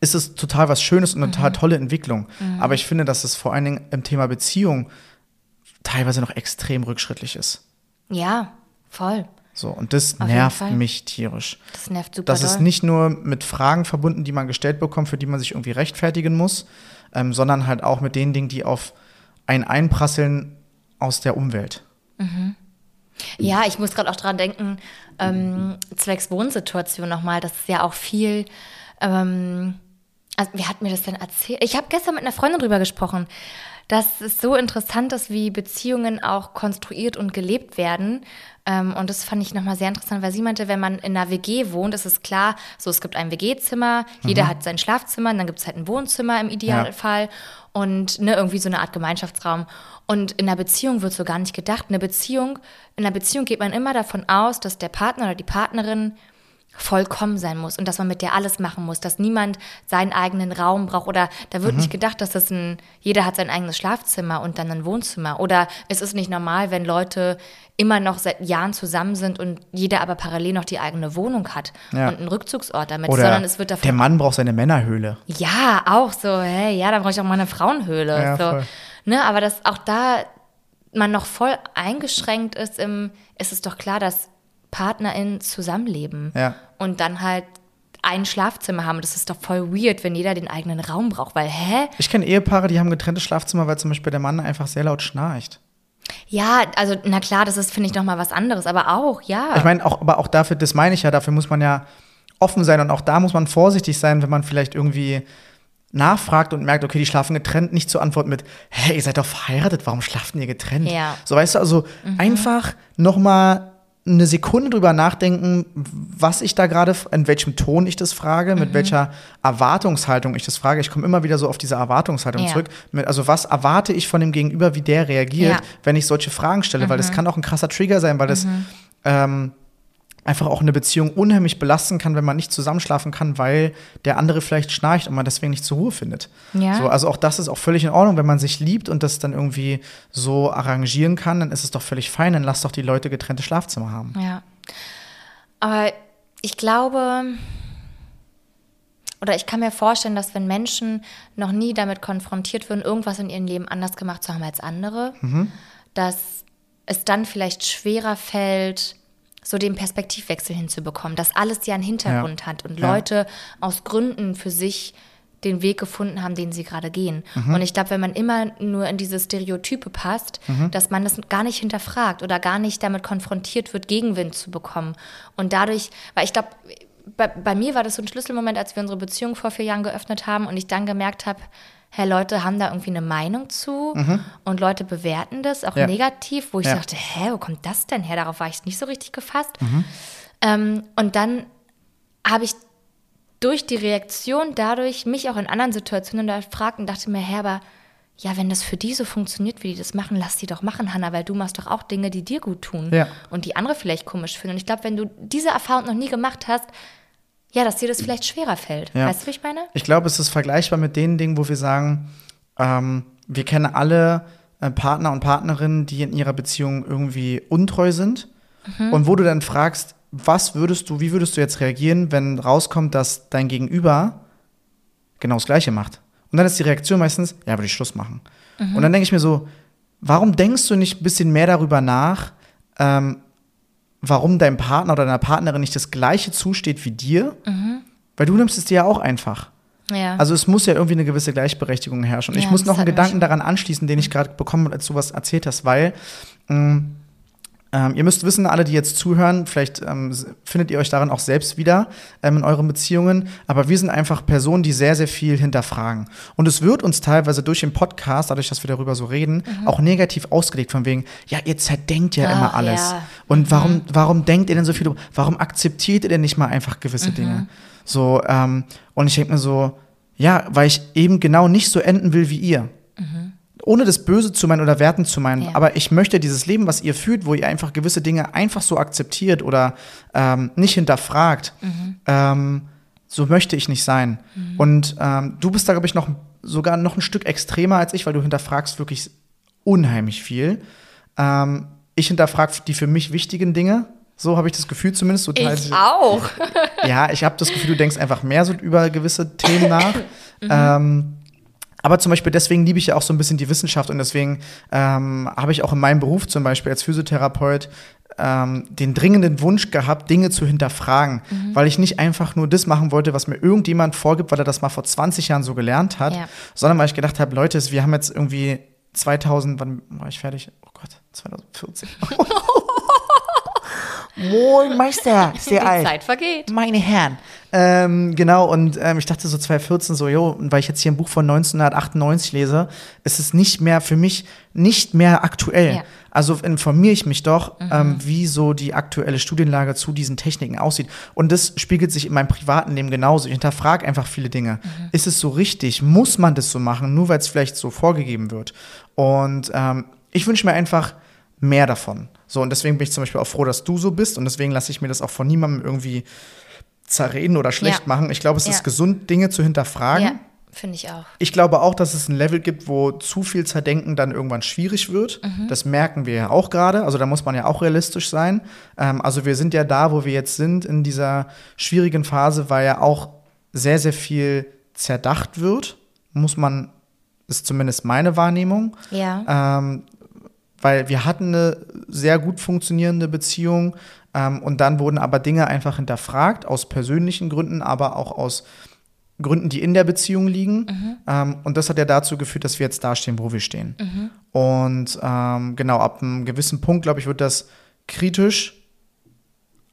ist es total was Schönes und eine mhm. total tolle Entwicklung. Mhm. Aber ich finde, dass es vor allen Dingen im Thema Beziehung teilweise noch extrem rückschrittlich ist. Ja, voll. So, und das Auf nervt mich tierisch. Das nervt super. Das doll. ist nicht nur mit Fragen verbunden, die man gestellt bekommt, für die man sich irgendwie rechtfertigen muss, ähm, sondern halt auch mit den Dingen, die auf ein einprasseln aus der Umwelt. Mhm. Ja, ich muss gerade auch dran denken, ähm, zwecks Wohnsituation nochmal, das ist ja auch viel. Ähm, also, wie hat mir das denn erzählt? Ich habe gestern mit einer Freundin drüber gesprochen dass es so interessant ist, wie Beziehungen auch konstruiert und gelebt werden. Ähm, und das fand ich nochmal sehr interessant, weil sie meinte, wenn man in einer WG wohnt, ist es klar, so es gibt ein WG-Zimmer, jeder mhm. hat sein Schlafzimmer, und dann gibt es halt ein Wohnzimmer im Idealfall ja. und ne, irgendwie so eine Art Gemeinschaftsraum. Und in einer Beziehung wird so gar nicht gedacht. In einer Beziehung, in einer Beziehung geht man immer davon aus, dass der Partner oder die Partnerin vollkommen sein muss und dass man mit der alles machen muss, dass niemand seinen eigenen Raum braucht oder da wird mhm. nicht gedacht, dass das ein, jeder hat sein eigenes Schlafzimmer und dann ein Wohnzimmer oder es ist nicht normal, wenn Leute immer noch seit Jahren zusammen sind und jeder aber parallel noch die eigene Wohnung hat ja. und einen Rückzugsort damit, oder sondern es wird davon. Der Mann braucht seine Männerhöhle. Ja, auch so, hey, ja, da brauche ich auch mal eine Frauenhöhle. Ja, so. Ne, aber dass auch da man noch voll eingeschränkt ist im, ist es doch klar, dass PartnerInnen zusammenleben ja. und dann halt ein Schlafzimmer haben. Das ist doch voll weird, wenn jeder den eigenen Raum braucht, weil, hä? Ich kenne Ehepaare, die haben getrennte Schlafzimmer, weil zum Beispiel der Mann einfach sehr laut schnarcht. Ja, also na klar, das ist, finde ich, nochmal was anderes, aber auch, ja. Ich meine, auch, aber auch dafür, das meine ich ja, dafür muss man ja offen sein und auch da muss man vorsichtig sein, wenn man vielleicht irgendwie nachfragt und merkt, okay, die schlafen getrennt, nicht zu antworten mit, hä, ihr seid doch verheiratet, warum schlaft ihr getrennt? Ja. So, weißt du, also mhm. einfach nochmal eine Sekunde drüber nachdenken, was ich da gerade, in welchem Ton ich das frage, mit mhm. welcher Erwartungshaltung ich das frage. Ich komme immer wieder so auf diese Erwartungshaltung ja. zurück. Mit, also was erwarte ich von dem Gegenüber, wie der reagiert, ja. wenn ich solche Fragen stelle, mhm. weil das mhm. kann auch ein krasser Trigger sein, weil das mhm. ähm, einfach auch eine Beziehung unheimlich belasten kann, wenn man nicht zusammenschlafen kann, weil der andere vielleicht schnarcht und man deswegen nicht zur Ruhe findet. Ja. So, also auch das ist auch völlig in Ordnung, wenn man sich liebt und das dann irgendwie so arrangieren kann, dann ist es doch völlig fein, dann lass doch die Leute getrennte Schlafzimmer haben. Ja. Aber ich glaube, oder ich kann mir vorstellen, dass wenn Menschen noch nie damit konfrontiert würden, irgendwas in ihrem Leben anders gemacht zu haben als andere, mhm. dass es dann vielleicht schwerer fällt, so den Perspektivwechsel hinzubekommen, dass alles ja einen Hintergrund Ja. hat und Ja. Leute aus Gründen für sich den Weg gefunden haben, den sie gerade gehen. Mhm. Und ich glaube, wenn man immer nur in diese Stereotype passt, Mhm. dass man das gar nicht hinterfragt oder gar nicht damit konfrontiert wird, Gegenwind zu bekommen. Und dadurch, weil ich glaube, bei, bei mir war das so ein Schlüsselmoment, als wir unsere Beziehung vor vier Jahren geöffnet haben und ich dann gemerkt habe, hey, Leute haben da irgendwie eine Meinung zu und Leute bewerten das auch Mhm. Ja. negativ, wo ich Ja. dachte, hä, wo kommt das denn her? Darauf war ich nicht so richtig gefasst. Mhm. Ähm, und dann habe ich durch die Reaktion dadurch mich auch in anderen Situationen gefragt und dachte mir, hä, aber ja, wenn das für die so funktioniert, wie die das machen, lass die doch machen, Hannah, weil du machst doch auch Dinge, die dir gut tun Ja. und die andere vielleicht komisch finden. Und ich glaube, wenn du diese Erfahrung noch nie gemacht hast, ja, dass dir das vielleicht schwerer fällt. Ja. Weißt du, wie ich meine? Ich glaube, es ist vergleichbar mit den Dingen, wo wir sagen, ähm, wir kennen alle äh, Partner und Partnerinnen, die in ihrer Beziehung irgendwie untreu sind. Und wo du dann fragst, was würdest du, wie würdest du jetzt reagieren, wenn rauskommt, dass dein Gegenüber genau das Gleiche macht? Und dann ist die Reaktion meistens, ja, würde ich Schluss machen. Und dann denke ich mir so, warum denkst du nicht ein bisschen mehr darüber nach, ähm, warum deinem Partner oder deiner Partnerin nicht das Gleiche zusteht wie dir? Weil du nimmst es dir ja auch einfach. Ja. Also es muss ja irgendwie eine gewisse Gleichberechtigung herrschen. Und ich Ja, muss das noch einen Gedanken daran anschließen, den ich gerade bekommen habe, als du was erzählt hast, weil mh, ähm, ihr müsst wissen, alle, die jetzt zuhören, vielleicht ähm, findet ihr euch darin auch selbst wieder ähm, in euren Beziehungen, aber wir sind einfach Personen, die sehr, sehr viel hinterfragen. Und es wird uns teilweise durch den Podcast, dadurch, dass wir darüber so reden, auch negativ ausgelegt, von wegen, ja, ihr zerdenkt ja Mhm. Ach, immer alles. ja. Und warum, warum denkt ihr denn so viel? Warum akzeptiert ihr denn nicht mal einfach gewisse Mhm. Dinge? So, ähm, und ich denke mir so, ja, weil ich eben genau nicht so enden will wie ihr. Ohne das Böse zu meinen oder werten zu meinen. Mhm. Ja. Aber ich möchte dieses Leben, was ihr führt, wo ihr einfach gewisse Dinge einfach so akzeptiert oder ähm, nicht hinterfragt, Mhm. ähm, so möchte ich nicht sein. Und ähm, du bist da, glaube ich, noch sogar noch ein Stück extremer als ich, weil du hinterfragst wirklich unheimlich viel. Ähm, ich hinterfrage die für mich wichtigen Dinge. So habe ich das Gefühl zumindest. So ich auch. ja, ich habe das Gefühl, du denkst einfach mehr so über gewisse Themen nach. Mhm. Aber zum Beispiel deswegen liebe ich ja auch so ein bisschen die Wissenschaft und deswegen ähm, habe ich auch in meinem Beruf zum Beispiel als Physiotherapeut ähm, den dringenden Wunsch gehabt, Dinge zu hinterfragen, Mhm. weil ich nicht einfach nur das machen wollte, was mir irgendjemand vorgibt, weil er das mal vor 20 Jahren so gelernt hat, Ja. sondern weil ich gedacht habe, Leute, wir haben jetzt irgendwie 2000, wann war ich fertig? Oh Gott, 2014. Moin Meister, sehr Die alt. Zeit vergeht. Meine Herren. Ähm, genau, und ähm, ich dachte so 2014 so, jo, und weil ich jetzt hier ein Buch von 1998 lese, ist es nicht mehr für mich nicht mehr aktuell. Ja. Also informiere ich mich doch, ähm, wie so die aktuelle Studienlage zu diesen Techniken aussieht. Und das spiegelt sich in meinem privaten Leben genauso. Ich hinterfrage einfach viele Dinge. Ist es so richtig? Muss man das so machen, nur weil es vielleicht so vorgegeben wird? Und ähm, ich wünsche mir einfach mehr davon. So, und deswegen bin ich zum Beispiel auch froh, dass du so bist. Und deswegen lasse ich mir das auch von niemandem irgendwie zerreden oder schlecht Ja. machen. Ich glaube, es Ja. ist gesund, Dinge zu hinterfragen. Ja, finde ich auch. Ich glaube auch, dass es ein Level gibt, wo zu viel Zerdenken dann irgendwann schwierig wird. Das merken wir ja auch gerade. Also da muss man ja auch realistisch sein. Ähm, also wir sind ja da, wo wir jetzt sind, in dieser schwierigen Phase, weil ja auch sehr, sehr viel zerdacht wird. Muss man, ist zumindest meine Wahrnehmung. Ja. Ähm, weil wir hatten eine sehr gut funktionierende Beziehung ähm, und dann wurden aber Dinge einfach hinterfragt, aus persönlichen Gründen, aber auch aus Gründen, die in der Beziehung liegen. Ähm, und das hat ja dazu geführt, dass wir jetzt da stehen, wo wir stehen. Und ähm, genau, ab einem gewissen Punkt, glaube ich, wird das kritisch,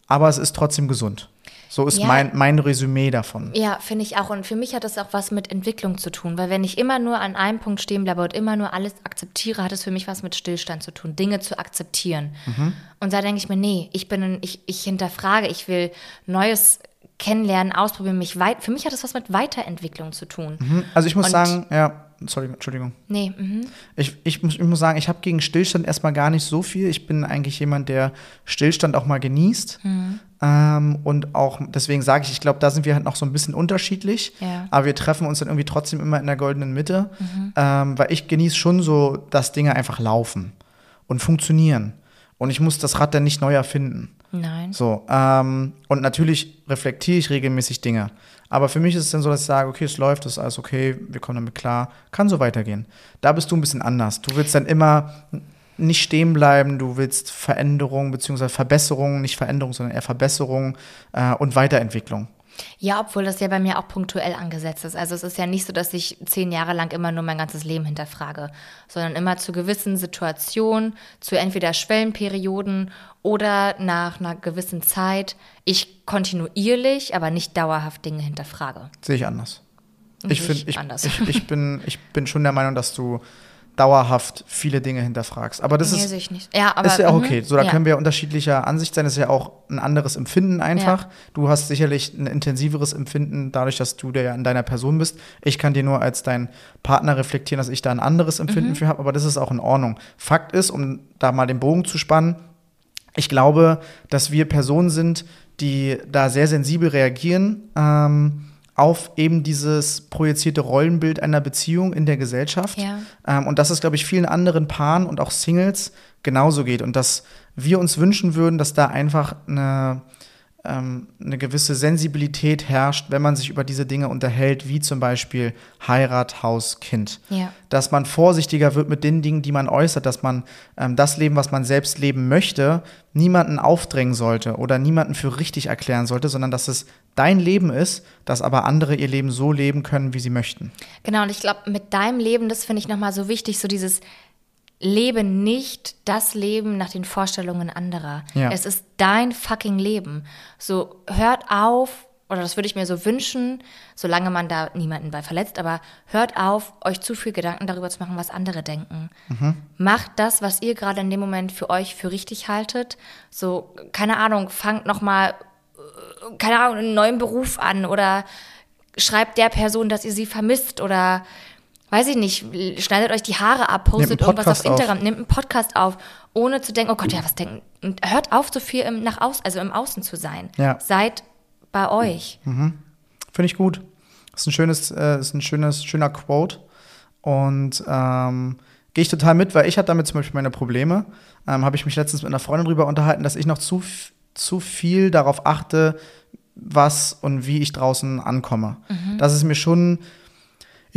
aber es ist trotzdem gesund. So ist Ja. mein, mein Resümee davon. Ja, finde ich auch. Und für mich hat das auch was mit Entwicklung zu tun. Weil wenn ich immer nur an einem Punkt stehen bleibe und immer nur alles akzeptiere, hat es für mich was mit Stillstand zu tun, Dinge zu akzeptieren. Und da denke ich mir, nee, ich bin, ich, ich hinterfrage, ich will Neues kennenlernen, ausprobieren, mich weit. Für mich hat das was mit Weiterentwicklung zu tun. Hm, Also ich muss Und- sagen, ja, sorry, Entschuldigung. Nee, mhm. Ich, ich, muss, ich muss sagen, ich habe gegen Stillstand erstmal gar nicht so viel. Ich bin eigentlich jemand, der Stillstand auch mal genießt. Ähm, und auch, deswegen sage ich, ich glaube, da sind wir halt noch so ein bisschen unterschiedlich. Ja. Aber wir treffen uns dann irgendwie trotzdem immer in der goldenen Mitte. Ähm, weil ich genieße schon so, dass Dinge einfach laufen und funktionieren. Und ich muss das Rad dann nicht neu erfinden. Nein. So, ähm, und natürlich reflektiere ich regelmäßig Dinge. Aber für mich ist es dann so, dass ich sage, okay, es läuft, es ist alles okay, wir kommen damit klar, kann so weitergehen. Da bist du ein bisschen anders. Du willst dann immer nicht stehen bleiben, du willst Veränderung bzw. Verbesserung, nicht Veränderung, sondern eher Verbesserung äh, und Weiterentwicklung. Ja, obwohl das ja bei mir auch punktuell angesetzt ist. Also es ist ja nicht so, dass ich zehn Jahre lang immer nur mein ganzes Leben hinterfrage, sondern immer zu gewissen Situationen, zu entweder Schwellenperioden oder nach einer gewissen Zeit ich kontinuierlich, aber nicht dauerhaft Dinge hinterfrage. Sehe ich anders. Ich, ich, ich, ich, bin, ich bin schon der Meinung, dass du dauerhaft viele Dinge hinterfragst. Aber das nee, ist, ich nicht. Ja, aber, ist ja auch mhm. okay. So, da ja. können wir unterschiedlicher Ansicht sein. Das ist ja auch ein anderes Empfinden einfach. Ja. Du hast sicherlich ein intensiveres Empfinden, dadurch, dass du der ja in deiner Person bist. Ich kann dir nur als dein Partner reflektieren, dass ich da ein anderes Empfinden mhm. für habe, aber das ist auch in Ordnung. Fakt ist, um da mal den Bogen zu spannen, ich glaube, dass wir Personen sind, die da sehr sensibel reagieren. Ähm, auf eben dieses projizierte Rollenbild einer Beziehung in der Gesellschaft. Ja. Ähm, und dass es, glaube ich, vielen anderen Paaren und auch Singles genauso geht. Und dass wir uns wünschen würden, dass da einfach eine ähm, eine gewisse Sensibilität herrscht, wenn man sich über diese Dinge unterhält, wie zum Beispiel Heirat, Haus, Kind. Ja. Dass man vorsichtiger wird mit den Dingen, die man äußert, dass man ähm, das Leben, was man selbst leben möchte, niemanden aufdrängen sollte oder niemanden für richtig erklären sollte, sondern dass es dein Leben ist, dass aber andere ihr Leben so leben können, wie sie möchten. Genau, und ich glaube, mit deinem Leben, das finde ich nochmal so wichtig, so dieses lebe nicht das Leben nach den Vorstellungen anderer. Ja. Es ist dein fucking Leben. So hört auf, oder das würde ich mir so wünschen, solange man da niemanden bei verletzt, aber hört auf, euch zu viel Gedanken darüber zu machen, was andere denken. Mhm. Macht das, was ihr gerade in dem Moment für euch für richtig haltet. So, keine Ahnung, fangt nochmal, äh, keine Ahnung, einen neuen Beruf an oder schreibt der Person, dass ihr sie vermisst oder weiß ich nicht, schneidet euch die Haare ab, postet irgendwas auf Instagram, auf. nimmt einen Podcast auf, ohne zu denken, oh Gott, ja, was denken. Und hört auf, so viel im, nach außen, also im Außen zu sein. Ja. Seid bei euch. Mhm. Finde ich gut. Das ist ein schönes, äh, ist ein schönes, schöner Quote. Und ähm, gehe ich total mit, weil ich hatte damit zum Beispiel meine Probleme. Ähm, Habe ich mich letztens mit einer Freundin darüber unterhalten, dass ich noch zu, zu viel darauf achte, was und wie ich draußen ankomme. Mhm. Dass es mir schon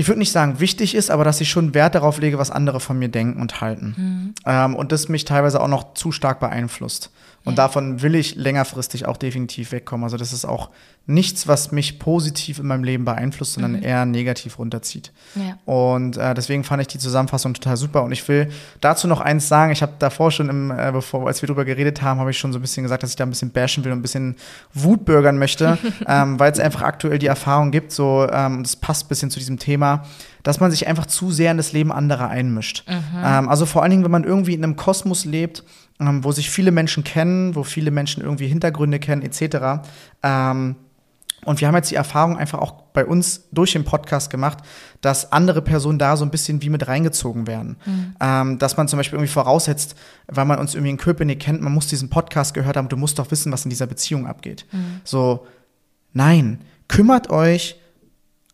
ich würde nicht sagen wichtig ist, aber dass ich schon Wert darauf lege, was andere von mir denken und halten. Mhm. Ähm, und das mich teilweise auch noch zu stark beeinflusst. Und ja. davon will ich längerfristig auch definitiv wegkommen. Also das ist auch nichts, was mich positiv in meinem Leben beeinflusst, sondern mhm. eher negativ runterzieht. Ja. Und äh, deswegen fand ich die Zusammenfassung total super. Und ich will dazu noch eins sagen. Ich habe davor schon, im, äh, bevor, als wir darüber geredet haben, habe ich schon so ein bisschen gesagt, dass ich da ein bisschen bashen will und ein bisschen Wut bürgern möchte, ähm, weil es einfach aktuell die Erfahrung gibt, so, ähm, das passt ein bisschen zu diesem Thema, dass man sich einfach zu sehr in das Leben anderer einmischt. Mhm. Ähm, also vor allen Dingen, wenn man irgendwie in einem Kosmos lebt, ähm, wo sich viele Menschen kennen, wo viele Menschen irgendwie Hintergründe kennen, etc. Ähm, und wir haben jetzt die Erfahrung einfach auch bei uns durch den Podcast gemacht, dass andere Personen da so ein bisschen wie mit reingezogen werden. Mhm. Ähm, dass man zum Beispiel irgendwie voraussetzt, weil man uns irgendwie in Köpenick kennt, man muss diesen Podcast gehört haben, du musst doch wissen, was in dieser Beziehung abgeht. Mhm. So, nein, kümmert euch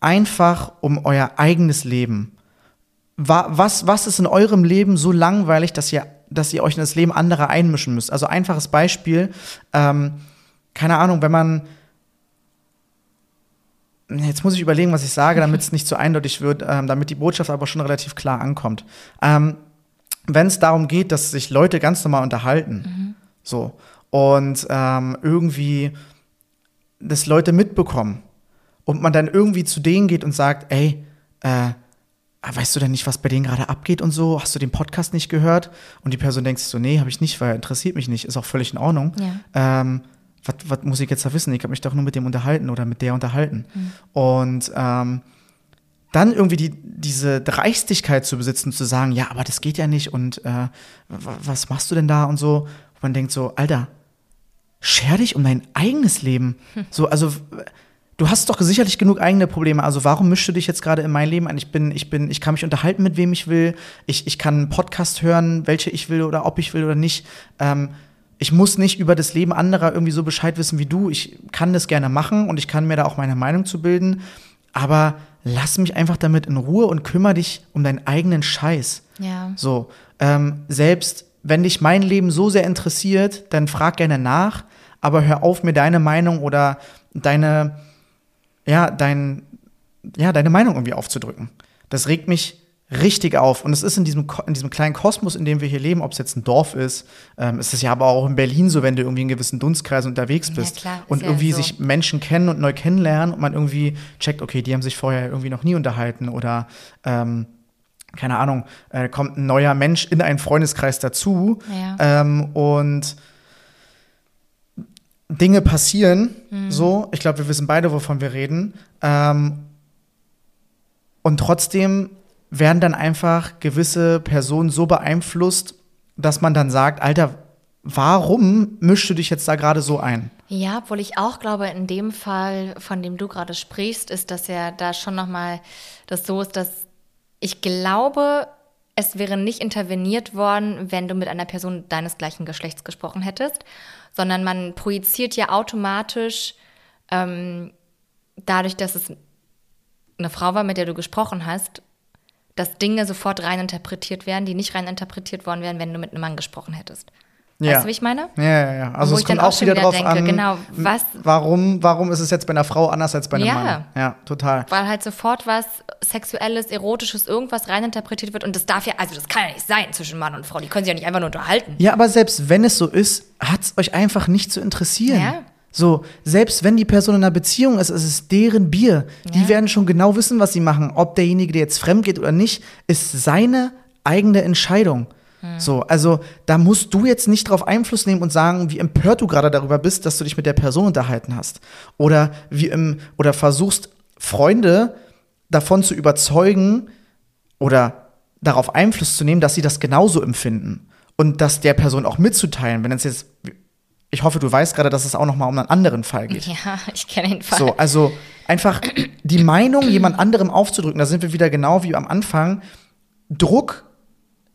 einfach um euer eigenes Leben. Was, was ist in eurem Leben so langweilig, dass ihr, dass ihr euch in das Leben anderer einmischen müsst? Also einfaches Beispiel, ähm, keine Ahnung, wenn man Jetzt muss ich überlegen, was ich sage, damit es nicht zu eindeutig wird, ähm, damit die Botschaft aber schon relativ klar ankommt. Ähm, Wenn es darum geht, dass sich Leute ganz normal unterhalten, mhm. so, und ähm, irgendwie das Leute mitbekommen und man dann irgendwie zu denen geht und sagt, ey, äh, weißt du denn nicht, was bei denen gerade abgeht und so? Hast du den Podcast nicht gehört? Und die Person denkt sich so, nee, habe ich nicht, weil er interessiert mich nicht, ist auch völlig in Ordnung. Ja. Ähm, was, was muss ich jetzt da wissen? Ich habe mich doch nur mit dem unterhalten oder mit der unterhalten. Mhm. Und ähm, dann irgendwie die, diese Dreistigkeit zu besitzen, zu sagen, ja, aber das geht ja nicht und äh, was machst du denn da und so. Und man denkt so, Alter, scher dich um dein eigenes Leben. Hm. So, also du hast doch sicherlich genug eigene Probleme. Also warum mischst du dich jetzt gerade in mein Leben ein? Ich bin, ich bin, ich kann mich unterhalten mit wem ich will. Ich, ich kann einen Podcast hören, welche ich will oder ob ich will oder nicht. Ähm, ich muss nicht über das Leben anderer irgendwie so Bescheid wissen wie du. Ich kann das gerne machen und ich kann mir da auch meine Meinung zu bilden. Aber lass mich einfach damit in Ruhe und kümmere dich um deinen eigenen Scheiß. Ja. So, ähm, selbst wenn dich mein Leben so sehr interessiert, dann frag gerne nach, aber hör auf, mir deine Meinung oder deine, ja, dein, ja, deine Meinung irgendwie aufzudrücken. Das regt mich richtig auf. Und es ist in diesem, in diesem kleinen Kosmos, in dem wir hier leben, ob es jetzt ein Dorf ist, ähm, es ist ja aber auch in Berlin so, wenn du irgendwie in gewissen Dunstkreisen unterwegs bist klar, ist und ja irgendwie so. sich Menschen kennen und neu kennenlernen und man irgendwie checkt, okay, die haben sich vorher irgendwie noch nie unterhalten oder ähm, keine Ahnung, äh, kommt ein neuer Mensch in einen Freundeskreis dazu Ja. ähm, und Dinge passieren, Mhm. so, ich glaube, wir wissen beide, wovon wir reden. Ähm, und trotzdem werden dann einfach gewisse Personen so beeinflusst, dass man dann sagt, Alter, warum mischst du dich jetzt da gerade so ein? Ja, obwohl ich auch glaube, in dem Fall, von dem du gerade sprichst, ist, dass ja da schon nochmal das so ist, dass ich glaube, es wäre nicht interveniert worden, wenn du mit einer Person deinesgleichen Geschlechts gesprochen hättest, sondern man projiziert ja automatisch ähm, dadurch, dass es eine Frau war, mit der du gesprochen hast, dass Dinge sofort rein interpretiert werden, die nicht rein interpretiert worden wären, wenn du mit einem Mann gesprochen hättest. Weißt du, wie ich meine? Ja, ja, ja. Also Wo es kommt auch wieder wieder drauf denke, an, genau, was- warum, warum ist es jetzt bei einer Frau anders als bei einem Ja. Mann? Ja, total. Weil halt sofort was Sexuelles, Erotisches, irgendwas reininterpretiert wird. Und das darf ja, also das kann ja nicht sein zwischen Mann und Frau. Die können sich ja nicht einfach nur unterhalten. Ja, aber selbst wenn es so ist, hat es euch einfach nicht zu interessieren. Ja. So, selbst wenn die Person in einer Beziehung ist, es ist deren Bier. Die Ja. werden schon genau wissen, was sie machen. Ob derjenige, der jetzt fremd geht oder nicht, ist seine eigene Entscheidung. Hm. So, also da musst du jetzt nicht drauf Einfluss nehmen und sagen, wie empört du gerade darüber bist, dass du dich mit der Person unterhalten hast. Oder wie im, oder versuchst, Freunde davon zu überzeugen oder darauf Einfluss zu nehmen, dass sie das genauso empfinden. Und das der Person auch mitzuteilen, wenn es jetzt, ich hoffe, du weißt gerade, dass es auch noch mal um einen anderen Fall geht. Ja, ich kenne den Fall. So, also einfach die Meinung jemand anderem aufzudrücken, da sind wir wieder genau wie am Anfang, Druck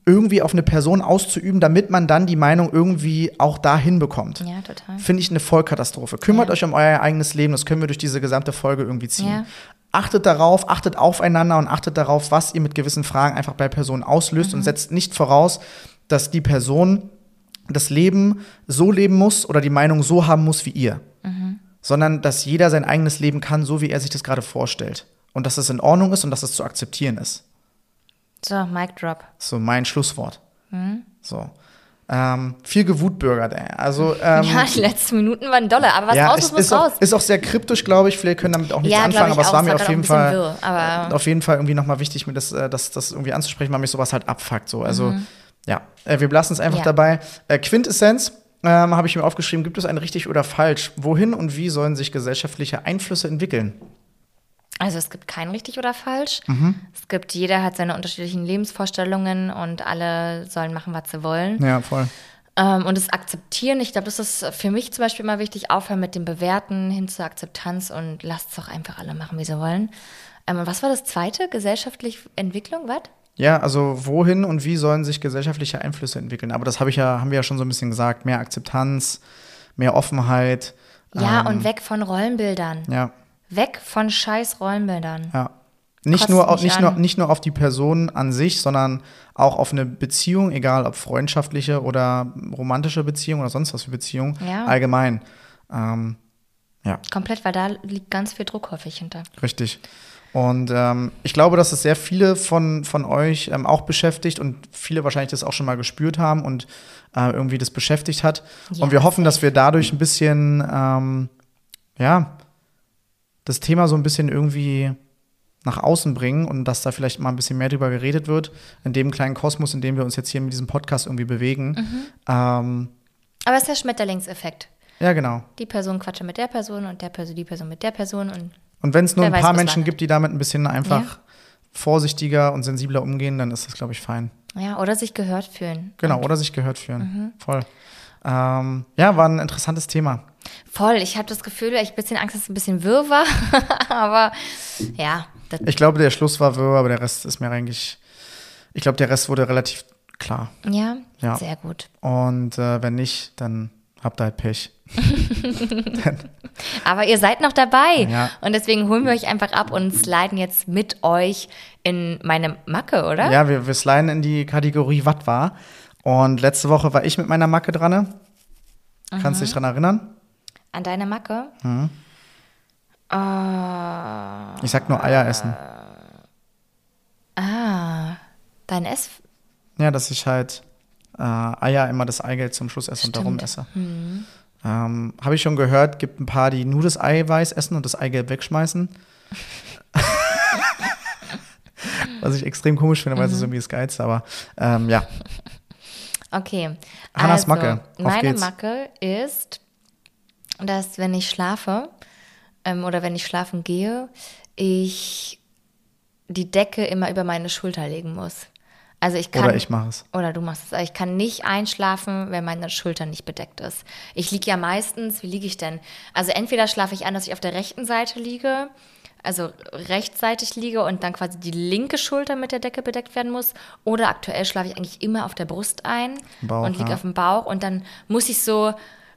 irgendwie auf eine Person auszuüben, damit man dann die Meinung irgendwie auch dahin bekommt. Ja, total. Finde ich eine Vollkatastrophe. Kümmert Ja. euch um euer eigenes Leben, das können wir durch diese gesamte Folge irgendwie ziehen. Ja. Achtet darauf, achtet aufeinander und achtet darauf, was ihr mit gewissen Fragen einfach bei Personen auslöst Mhm. und setzt nicht voraus, dass die Person das Leben so leben muss oder die Meinung so haben muss wie ihr, Mhm. sondern dass jeder sein eigenes Leben kann, so wie er sich das gerade vorstellt. Und dass es in Ordnung ist und dass es zu akzeptieren ist. So, Mic Drop. So mein Schlusswort. Mhm. So. Ähm, viel gewutbürgert, ey. Also, ähm, ja, die letzten Minuten waren dolle, aber was ja, raus es muss, ist raus. auch, ist auch sehr kryptisch, glaube ich. Viele können damit auch nichts Ja, anfangen, aber es war mir auf jeden Fall, wirr, aber- auf jeden Fall irgendwie nochmal wichtig, mir das, äh, das, das irgendwie anzusprechen, weil mich sowas halt abfuckt. So. Also, ja, äh, wir belassen es einfach Mhm. Ja. dabei. Äh, Quintessenz ähm, habe ich mir aufgeschrieben, gibt es ein richtig oder falsch? Wohin und wie sollen sich gesellschaftliche Einflüsse entwickeln? Also es gibt kein richtig oder falsch. Mhm. Es gibt, jeder hat seine unterschiedlichen Lebensvorstellungen und alle sollen machen, was sie wollen. Ja, voll. Ähm, und das Akzeptieren, ich glaube, das ist für mich zum Beispiel immer wichtig, aufhören mit dem Bewerten hin zur Akzeptanz und lasst es doch einfach alle machen, wie sie wollen. Ähm, was war das zweite? Gesellschaftliche Entwicklung, was? Ja, also wohin und wie sollen sich gesellschaftliche Einflüsse entwickeln? Aber das habe ich ja, haben wir ja schon so ein bisschen gesagt. Mehr Akzeptanz, mehr Offenheit. Ja, ähm, und weg von Rollenbildern. Ja, Weg von scheiß Rollenbildern. ja. Nicht Kotzt nur, au- mich nicht, nur, nicht nur auf die Person an sich, sondern auch auf eine Beziehung, egal ob freundschaftliche oder romantische Beziehung oder sonst was für Beziehung, Ja. allgemein. Ähm, ja, Komplett, weil da liegt ganz viel Druck häufig hinter. richtig. Und ähm, ich glaube, dass es sehr viele von, von euch ähm, auch beschäftigt und viele wahrscheinlich das auch schon mal gespürt haben und äh, irgendwie das beschäftigt hat. Ja, und wir hoffen, dass wir dadurch ein bisschen, ähm, ja, das Thema so ein bisschen irgendwie nach außen bringen und dass da vielleicht mal ein bisschen mehr drüber geredet wird, in dem kleinen Kosmos, in dem wir uns jetzt hier mit diesem Podcast irgendwie bewegen. Mhm. Ähm, Aber es ist der Schmetterlingseffekt. ja, genau. Die Person quatscht mit der Person und der Person, die Person mit der Person und Und wenn es nur ein weiß, paar Menschen gibt, die damit ein bisschen einfach Ja. vorsichtiger und sensibler umgehen, dann ist das, glaube ich, fein. ja, oder sich gehört fühlen. Genau, Und oder sich gehört fühlen. Mhm. Voll. Ähm, ja, war ein interessantes Thema. Voll, ich habe das Gefühl, ich habe ein bisschen Angst, dass es ein bisschen wirr war. aber ja, Ich glaube, der Schluss war wirr, aber der Rest ist mir eigentlich. Ich glaube, der Rest wurde relativ klar. ja, Ja. sehr gut. Und äh, wenn nicht, dann habt ihr halt Pech. Aber ihr seid noch dabei. Ja. Und deswegen holen wir euch einfach ab und sliden jetzt mit euch in meine Macke, oder? Ja, wir, wir sliden in die Kategorie Was war. Und letzte Woche war ich mit meiner Macke dran. Kannst du dich dran erinnern? An deine Macke? Mhm. Äh, Ich sag nur Eier essen. ah, Dein Ess. Ja, dass ich halt äh, Eier immer das Eigelb zum Schluss esse und darum esse. Mhm. Ähm, Habe ich schon gehört, gibt ein paar, die nur das Eiweiß essen und das Eigelb wegschmeißen. Was ich extrem komisch finde, weil es ist irgendwie das Geilste, aber ähm, ja. Okay. Hannas also, Macke. Auf Meine geht's. Macke ist, dass wenn ich schlafe ähm, oder wenn ich schlafen gehe, ich die Decke immer über meine Schulter legen muss. Also ich kann Oder ich mache es. oder du machst es. Ich kann nicht einschlafen, wenn meine Schulter nicht bedeckt ist. Ich liege ja meistens, wie liege ich denn? Also entweder schlafe ich ein, dass ich auf der rechten Seite liege, also rechtsseitig liege und dann quasi die linke Schulter mit der Decke bedeckt werden muss. Oder aktuell schlafe ich eigentlich immer auf der Brust ein Bauch, und liege ja. auf dem Bauch und dann muss ich so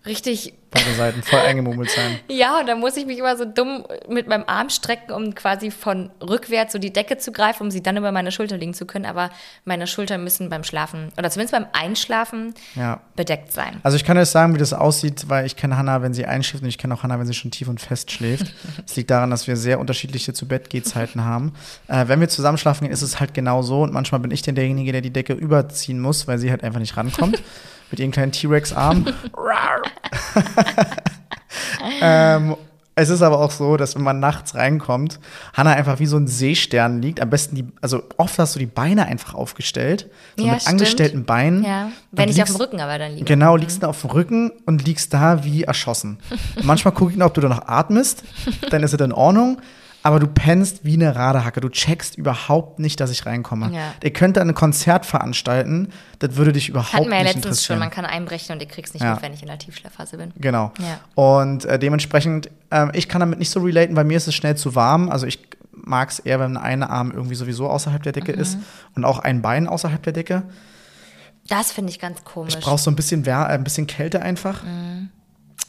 richtig Beide Seiten voll eingemummelt sein. ja, und dann muss ich mich immer so dumm mit meinem Arm strecken, um quasi von rückwärts so die Decke zu greifen, um sie dann über meine Schulter legen zu können. Aber meine Schultern müssen beim Schlafen oder zumindest beim Einschlafen Ja. bedeckt sein. Also ich kann euch sagen, wie das aussieht, weil ich kenne Hannah, wenn sie einschläft und ich kenne auch Hannah, wenn sie schon tief und fest schläft. Es liegt daran, dass wir sehr unterschiedliche zu Bett Gehzeiten haben. Äh, wenn wir zusammen schlafen gehen, ist es halt genau so und manchmal bin ich dann derjenige, der die Decke überziehen muss, weil sie halt einfach nicht rankommt. mit ihren kleinen T-Rex-Arm. ähm, es ist aber auch so, dass wenn man nachts reinkommt, Hannah einfach wie so ein Seestern liegt. Am besten die, also oft hast du die Beine einfach aufgestellt, so Ja, mit stimmt. angestellten Beinen. Ja, wenn ich auf liegst- dem Rücken aber dann liege. Genau, liegst du auf dem Rücken und liegst da wie erschossen. Manchmal gucke ich noch, ob du da noch atmest, dann ist es in Ordnung. Aber du pennst wie eine Radehacke. Du checkst überhaupt nicht, dass ich reinkomme. Ja. Ihr könnt da ein Konzert veranstalten, das würde dich überhaupt Hatten wir ja nicht letztens schon, interessieren. man kann einbrechen und ihr kriegst nicht Ja. mit, wenn ich in der Tiefschlafphase bin. Genau. Ja. Und äh, dementsprechend, ähm, ich kann damit nicht so relaten, bei mir ist es schnell zu warm. Also ich mag es eher, wenn ein Arm irgendwie sowieso außerhalb der Decke Mhm. ist und auch ein Bein außerhalb der Decke. Das finde ich ganz komisch. Ich brauche so ein bisschen, Wär äh, ein bisschen Kälte einfach Mhm.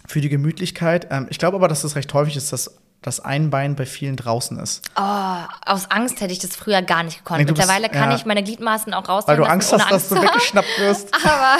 für die Gemütlichkeit. Ähm, ich glaube aber, dass das recht häufig ist, dass das ein Bein bei vielen draußen ist. oh, aus Angst hätte ich das früher gar nicht gekonnt. Nee, du bist- Mittlerweile kann ja. ich meine Gliedmaßen auch rausnehmen Weil du Angst hast, dass du weggeschnappt wirst. Aber,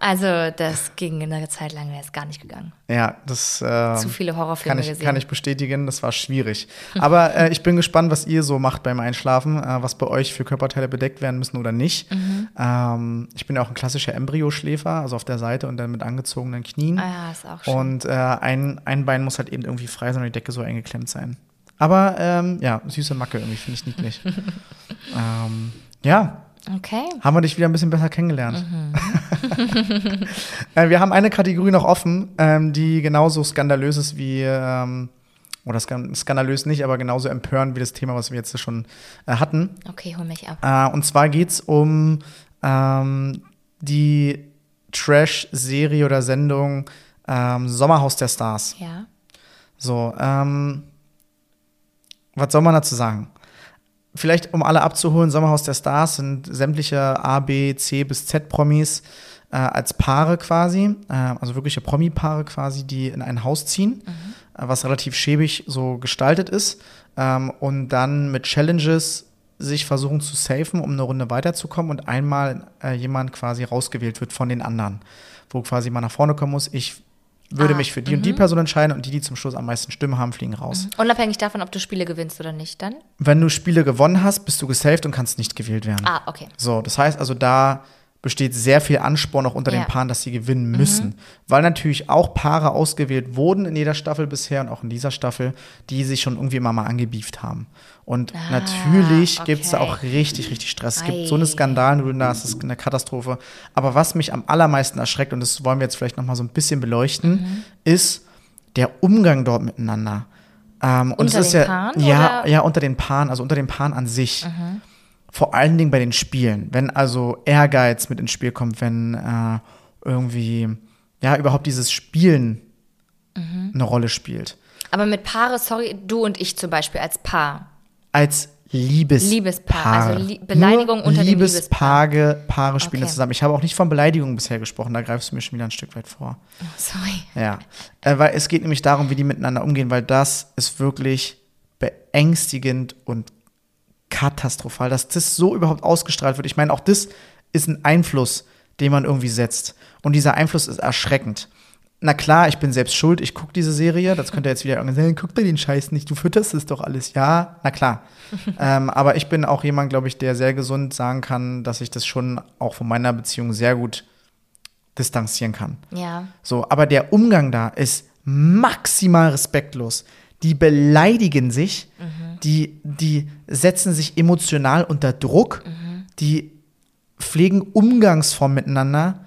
also, das ging in einer Zeit lang, wäre es gar nicht gegangen. Ja, das ähm, Zu viele Horrorfilme kann ich, gesehen. kann ich bestätigen, das war schwierig. Aber äh, ich bin gespannt, was ihr so macht beim Einschlafen, äh, was bei euch für Körperteile bedeckt werden müssen oder nicht. Mhm. Ähm, ich bin ja auch ein klassischer Embryoschläfer, also auf der Seite und dann mit angezogenen Knien. Ah ja, ist auch schön. Und äh, ein, ein Bein muss halt eben irgendwie frei sein und die Decke so eingeklemmt sein. Aber ähm, ja, süße Macke irgendwie, finde ich niedlich. ähm, ja, Okay. haben wir dich wieder ein bisschen besser kennengelernt. Mhm. äh, wir haben eine Kategorie noch offen, ähm, die genauso skandalös ist wie, ähm, oder skan skandalös nicht, aber genauso empörend wie das Thema, was wir jetzt schon äh, hatten. Okay, hol mich ab. Äh, und zwar geht es um ähm, die Trash-Serie oder Sendung Sommerhaus der Stars. Ja. So, ähm, was soll man dazu sagen? Vielleicht, um alle abzuholen, Sommerhaus der Stars sind sämtliche A, B, C bis Z-Promis äh, als Paare quasi, äh, also wirkliche Promi-Paare quasi, die in ein Haus ziehen, äh, was relativ schäbig so gestaltet ist ähm, und dann mit Challenges sich versuchen zu safen, um eine Runde weiterzukommen und einmal äh, jemand quasi rausgewählt wird von den anderen, wo quasi man nach vorne kommen muss. Ich würde Ah, mich für die und die Person entscheiden und die, die zum Schluss am meisten Stimmen haben, fliegen raus. Unabhängig davon, ob du Spiele gewinnst oder nicht, dann? Wenn du Spiele gewonnen hast, bist du gesaved und kannst nicht gewählt werden. Ah, okay. So, das heißt also, da besteht sehr viel Ansporn auch unter Ja. den Paaren, dass sie gewinnen müssen. Weil natürlich auch Paare ausgewählt wurden in jeder Staffel bisher und auch in dieser Staffel, die sich schon irgendwie immer mal angebieft haben. Und Ah, natürlich gibt es da okay. auch richtig, richtig Stress. Es gibt Ei. so eine Skandalnudeln da, es ist eine Katastrophe. Aber was mich am allermeisten erschreckt, und das wollen wir jetzt vielleicht noch mal so ein bisschen beleuchten, Mhm. ist der Umgang dort miteinander. Ähm, und Unter es ist den ja, Paaren, ja, oder? Mhm. ja, unter den Paaren, also unter den Paaren an sich. Vor allen Dingen bei den Spielen, wenn also Ehrgeiz mit ins Spiel kommt, wenn äh, irgendwie, ja, überhaupt dieses Spielen Mhm. eine Rolle spielt. Aber mit Paare, sorry, du und ich zum Beispiel als Paar. Als Liebespaare. Liebespaar, also Lie- Beleidigung Nur unter den Liebespaare, Paare spielen Okay. zusammen. Ich habe auch nicht von Beleidigungen bisher gesprochen, da greifst du mir schon wieder ein Stück weit vor. Oh, sorry. Ja, äh, weil es geht nämlich darum, wie die miteinander umgehen, weil das ist wirklich beängstigend und katastrophal, dass das so überhaupt ausgestrahlt wird. Ich meine, auch das ist ein Einfluss, den man irgendwie setzt. Und dieser Einfluss ist erschreckend. Na klar, ich bin selbst schuld, ich gucke diese Serie, das könnte jetzt wieder irgendwann sagen, guck dir den Scheiß nicht, du fütterst es doch alles. Ja, na klar. ähm, aber ich bin auch jemand, glaube ich, der sehr gesund sagen kann, dass ich das schon auch von meiner Beziehung sehr gut distanzieren kann. Ja. So, aber der Umgang da ist maximal respektlos. Die beleidigen sich, die, die setzen sich emotional unter Druck, die pflegen Umgangsformen miteinander,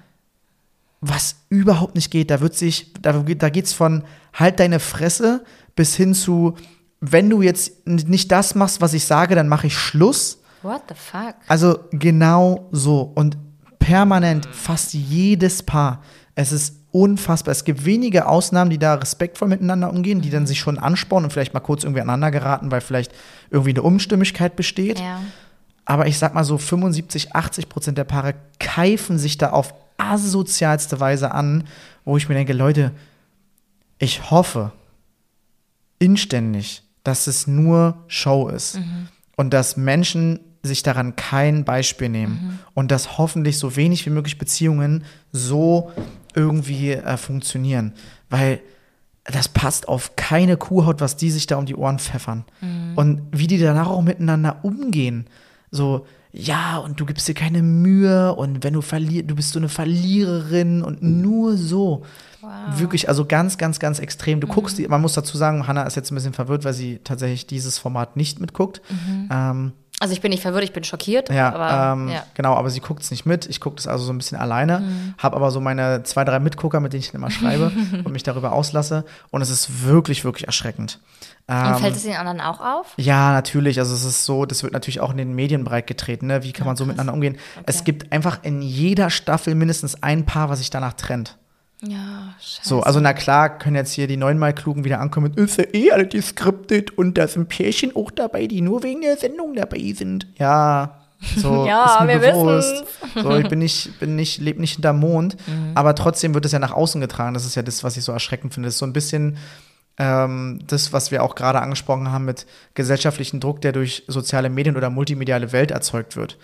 was überhaupt nicht geht. Da wird sich, da, da geht's von halt deine Fresse bis hin zu, wenn du jetzt nicht das machst, was ich sage, dann mache ich Schluss. What the fuck? Also genau so. Und permanent fast jedes Paar. Es ist unfassbar. Es gibt wenige Ausnahmen, die da respektvoll miteinander umgehen, die dann sich schon anspornen und vielleicht mal kurz irgendwie aneinander geraten, weil vielleicht irgendwie eine Unstimmigkeit besteht. Ja. Aber ich sag mal so 75, 80 Prozent der Paare keifen sich da auf asozialste Weise an, wo ich mir denke, Leute, ich hoffe inständig, dass es nur Show ist und dass Menschen sich daran kein Beispiel nehmen und dass hoffentlich so wenig wie möglich Beziehungen so irgendwie äh, funktionieren, weil das passt auf keine Kuhhaut, was die sich da um die Ohren pfeffern. Und wie die danach auch miteinander umgehen. So, ja, und du gibst dir keine Mühe und wenn du verlierst, du bist so eine Verliererin und nur so. Wirklich, also ganz, ganz, ganz extrem. Du guckst die, man muss dazu sagen, Hannah ist jetzt ein bisschen verwirrt, weil sie tatsächlich dieses Format nicht mitguckt. Ähm, Also ich bin nicht verwirrt, ich bin schockiert. ja, aber ähm, ja. genau, aber sie guckt es nicht mit. Ich gucke das also so ein bisschen alleine, habe aber so meine zwei, drei Mitgucker, mit denen ich dann immer schreibe und mich darüber auslasse. Und es ist wirklich, wirklich erschreckend. Und Ähm, fällt es den anderen auch auf? ja, natürlich. Also es ist so, das wird natürlich auch in den Medien breit getreten. Ne? Wie kann man so miteinander umgehen? Es gibt einfach in jeder Staffel mindestens ein Paar, was sich danach trennt. Ja, scheiße. So, also na klar, können jetzt hier die neunmal Klugen wieder ankommen ist ja eh alle geskriptet und da sind Pärchen auch dabei, die nur wegen der Sendung dabei sind. Ja, so Ja, ist mir wir bewusst. So, ich bin nicht, bin nicht, lebe nicht hinterm Mond, Mhm. aber trotzdem wird es ja nach außen getragen. Das ist ja das, was ich so erschreckend finde. Das ist so ein bisschen ähm, das, was wir auch gerade angesprochen haben mit gesellschaftlichen Druck, der durch soziale Medien oder multimediale Welt erzeugt wird.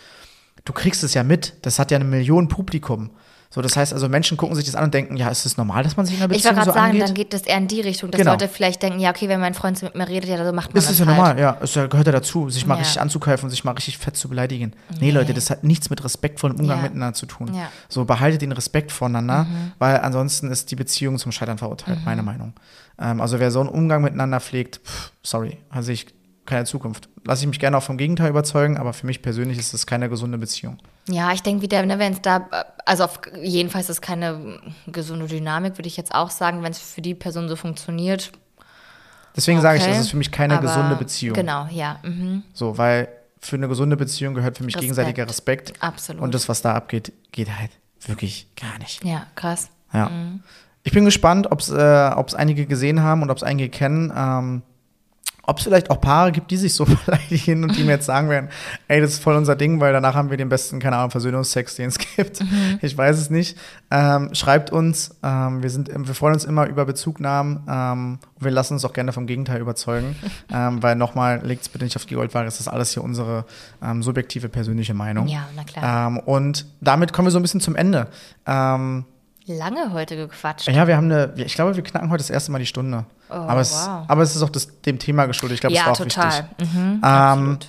Du kriegst es ja mit. Das hat ja eine Million Publikum. So, das heißt also, Menschen gucken sich das an und denken, ja, ist es normal, dass man sich in einer Ich Beziehung wollte gerade so sagen, angeht? dann geht das eher in die Richtung, dass Genau. Leute vielleicht denken, ja, okay, wenn mein Freund mit mir redet, ja, so macht man Das das ist ja halt. normal, ja. Es gehört ja dazu, sich mal Ja. richtig anzukeifen und sich mal richtig fett zu beleidigen. Nee, Nee. Leute, das hat nichts mit respektvollem Umgang Ja. miteinander zu tun. Ja. Mhm. So, behaltet den Respekt voneinander, weil ansonsten ist die Beziehung zum Scheitern verurteilt, meine Meinung. Ähm, also wer so einen Umgang miteinander pflegt, pff, sorry, also ich keine Zukunft. Lasse ich mich gerne auch vom Gegenteil überzeugen, aber für mich persönlich ist das keine gesunde Beziehung. Ja, ich denke wieder, ne, wenn es da, also auf jeden Fall ist es keine gesunde Dynamik, würde ich jetzt auch sagen, wenn es für die Person so funktioniert. Deswegen sage ich, okay. das ist für mich keine gesunde Beziehung. Genau, ja, mhm, So, weil für eine gesunde Beziehung gehört für mich Respekt. gegenseitiger Respekt. absolut. Und das, was da abgeht, geht halt wirklich gar nicht. ja, krass. Ja. Ich bin gespannt, ob es äh, ob's einige gesehen haben und ob es einige kennen. Ähm, ob es vielleicht auch Paare gibt, die sich so beleidigen und die mir jetzt sagen werden, ey, das ist voll unser Ding, weil danach haben wir den besten, keine Ahnung, Versöhnungsex, den es gibt. Ich weiß es nicht. Ähm, schreibt uns. Ähm, wir, sind, wir freuen uns immer über Bezugnahmen. Ähm, und wir lassen uns auch gerne vom Gegenteil überzeugen. ähm, weil nochmal, legt es bitte nicht auf die Goldwaage. Es ist alles hier unsere ähm, subjektive, persönliche Meinung. Ja, na klar. Ähm, und damit kommen wir so ein bisschen zum Ende. Ähm, Lange heute gequatscht. ja, wir haben eine, ich glaube, wir knacken heute das erste Mal die Stunde. Oh, aber, es, wow. aber es ist auch das, dem Thema geschuldet. Ich glaube, es ja, war auch total. wichtig. Mhm, Ähm,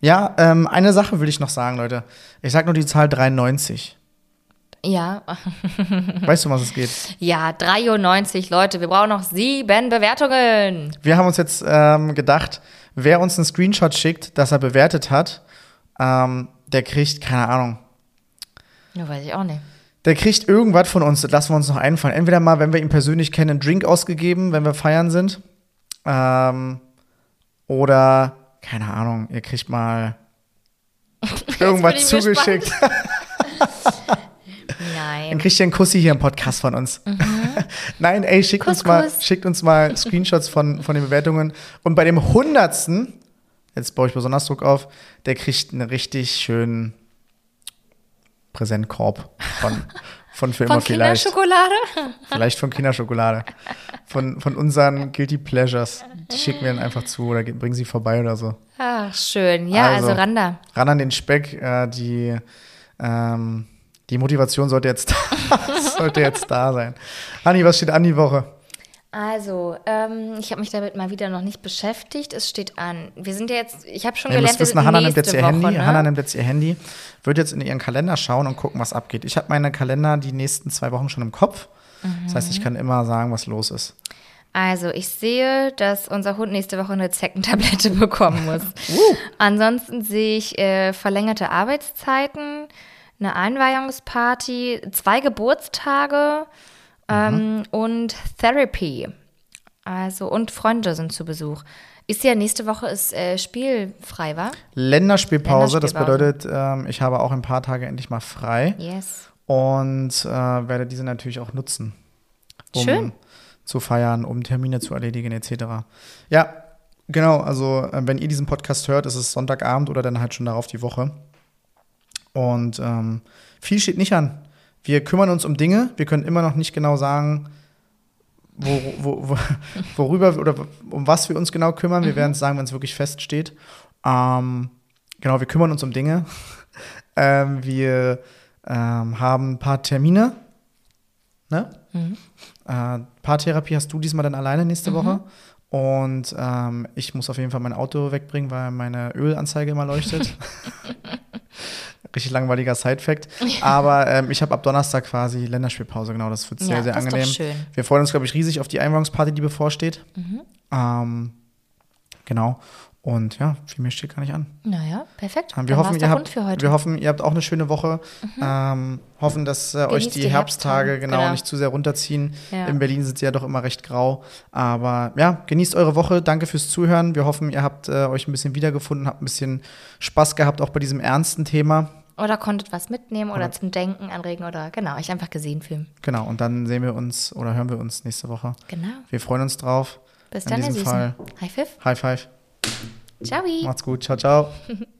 ja, ähm, eine Sache will ich noch sagen, Leute. Ich sage nur die Zahl 93. Ja, Weißt du, um was es geht? ja, 93 Leute. Wir brauchen noch sieben Bewertungen. Wir haben uns jetzt ähm, gedacht, wer uns einen Screenshot schickt, das er bewertet hat, ähm, der kriegt, keine Ahnung, Ja, weiß ich auch nicht. Der kriegt irgendwas von uns, das lassen wir uns noch einfallen. Entweder mal, wenn wir ihn persönlich kennen, einen Drink ausgegeben, wenn wir feiern sind. Ähm, oder, keine Ahnung, ihr kriegt mal irgendwas zugeschickt. Dann Nein. kriegt ihr einen Kussi hier im Podcast von uns. Nein, ey, schickt uns, Kuss, mal, Kuss. schickt uns mal Screenshots von, von den Bewertungen. Und bei dem hundertsten, jetzt baue ich besonders Druck auf, der kriegt einen richtig schönen Präsentkorb von, von für immer Von vielleicht. Kinderschokolade? Vielleicht von Kinderschokolade. Von, von unseren Guilty Pleasures. Die schicken wir dann einfach zu oder ge- bringen sie vorbei oder so. Ach, schön. Ja, also, Randa. Ran an den Speck. Äh, die, ähm, die Motivation sollte jetzt das sollte jetzt da sein. Anni, was steht an die Woche? Also, ähm, ich habe mich damit mal wieder noch nicht beschäftigt. Es steht an. Wir sind ja jetzt, ich habe schon Ja, gelernt, wir wissen, Hannah nimmt jetzt ihr Woche, Handy. ne? Hannah nimmt jetzt ihr Handy, wird jetzt in ihren Kalender schauen und gucken, was abgeht. Ich habe meine Kalender die nächsten zwei Wochen schon im Kopf. Das heißt, ich Mhm. kann immer sagen, was los ist. Also, ich sehe, dass unser Hund nächste Woche eine Zeckentablette bekommen muss. Uh. Ansonsten sehe ich äh, verlängerte Arbeitszeiten, eine Einweihungsparty, zwei Geburtstage ähm, und Therapy. Also, und Freunde sind zu Besuch. Ist ja nächste Woche ist äh, spielfrei, wa? Länderspielpause, das Länderspielpause. bedeutet, ähm, ich habe auch ein paar Tage endlich mal frei Yes. und äh, werde diese natürlich auch nutzen, um Schön. zu feiern, um Termine zu erledigen etc. Ja, genau, also äh, wenn ihr diesen Podcast hört, ist es Sonntagabend oder dann halt schon darauf die Woche. Und ähm, viel steht nicht an. Wir kümmern uns um Dinge, wir können immer noch nicht genau sagen, wo, wo, wo, worüber oder um was wir uns genau kümmern. Wir werden es sagen, wenn es wirklich feststeht. Ähm, genau, wir kümmern uns um Dinge. ähm, wir ähm, haben ein paar Termine. Ne? Äh, Paartherapie hast du diesmal dann alleine nächste Woche. Und ähm, ich muss auf jeden Fall mein Auto wegbringen, weil meine Ölanzeige immer leuchtet. Richtig langweiliger Side-Fact. Aber ähm, ich habe ab Donnerstag quasi Länderspielpause, genau. Das wird sehr, Ja, sehr angenehm. Wir freuen uns, glaube ich, riesig auf die Einweihungsparty, die bevorsteht. Mhm. Ähm, genau. Und ja, viel mehr steht gar nicht an. Naja, perfekt. Ähm, Wir hoffen, ihr habt, rund für heute. Mhm. wir hoffen, ihr habt auch eine schöne Woche. Ähm, hoffen, dass äh, euch die, die Herbsttage Herbsttage, genau, genau. nicht zu sehr runterziehen. Ja. In Berlin sind sie ja doch immer recht grau. Aber ja, genießt eure Woche. Danke fürs Zuhören. Wir hoffen, ihr habt äh, euch ein bisschen wiedergefunden, habt ein bisschen Spaß gehabt, auch bei diesem ernsten Thema. Oder konntet was mitnehmen oder Oder- zum Denken anregen oder genau, euch einfach gesehen fühlen. Genau. Und dann sehen wir uns oder hören wir uns nächste Woche. Genau. Wir freuen uns drauf. Bis In dann, ihr diesem. Fall. High Five. High five. Ciao. Macht's gut. Ciao, ciao.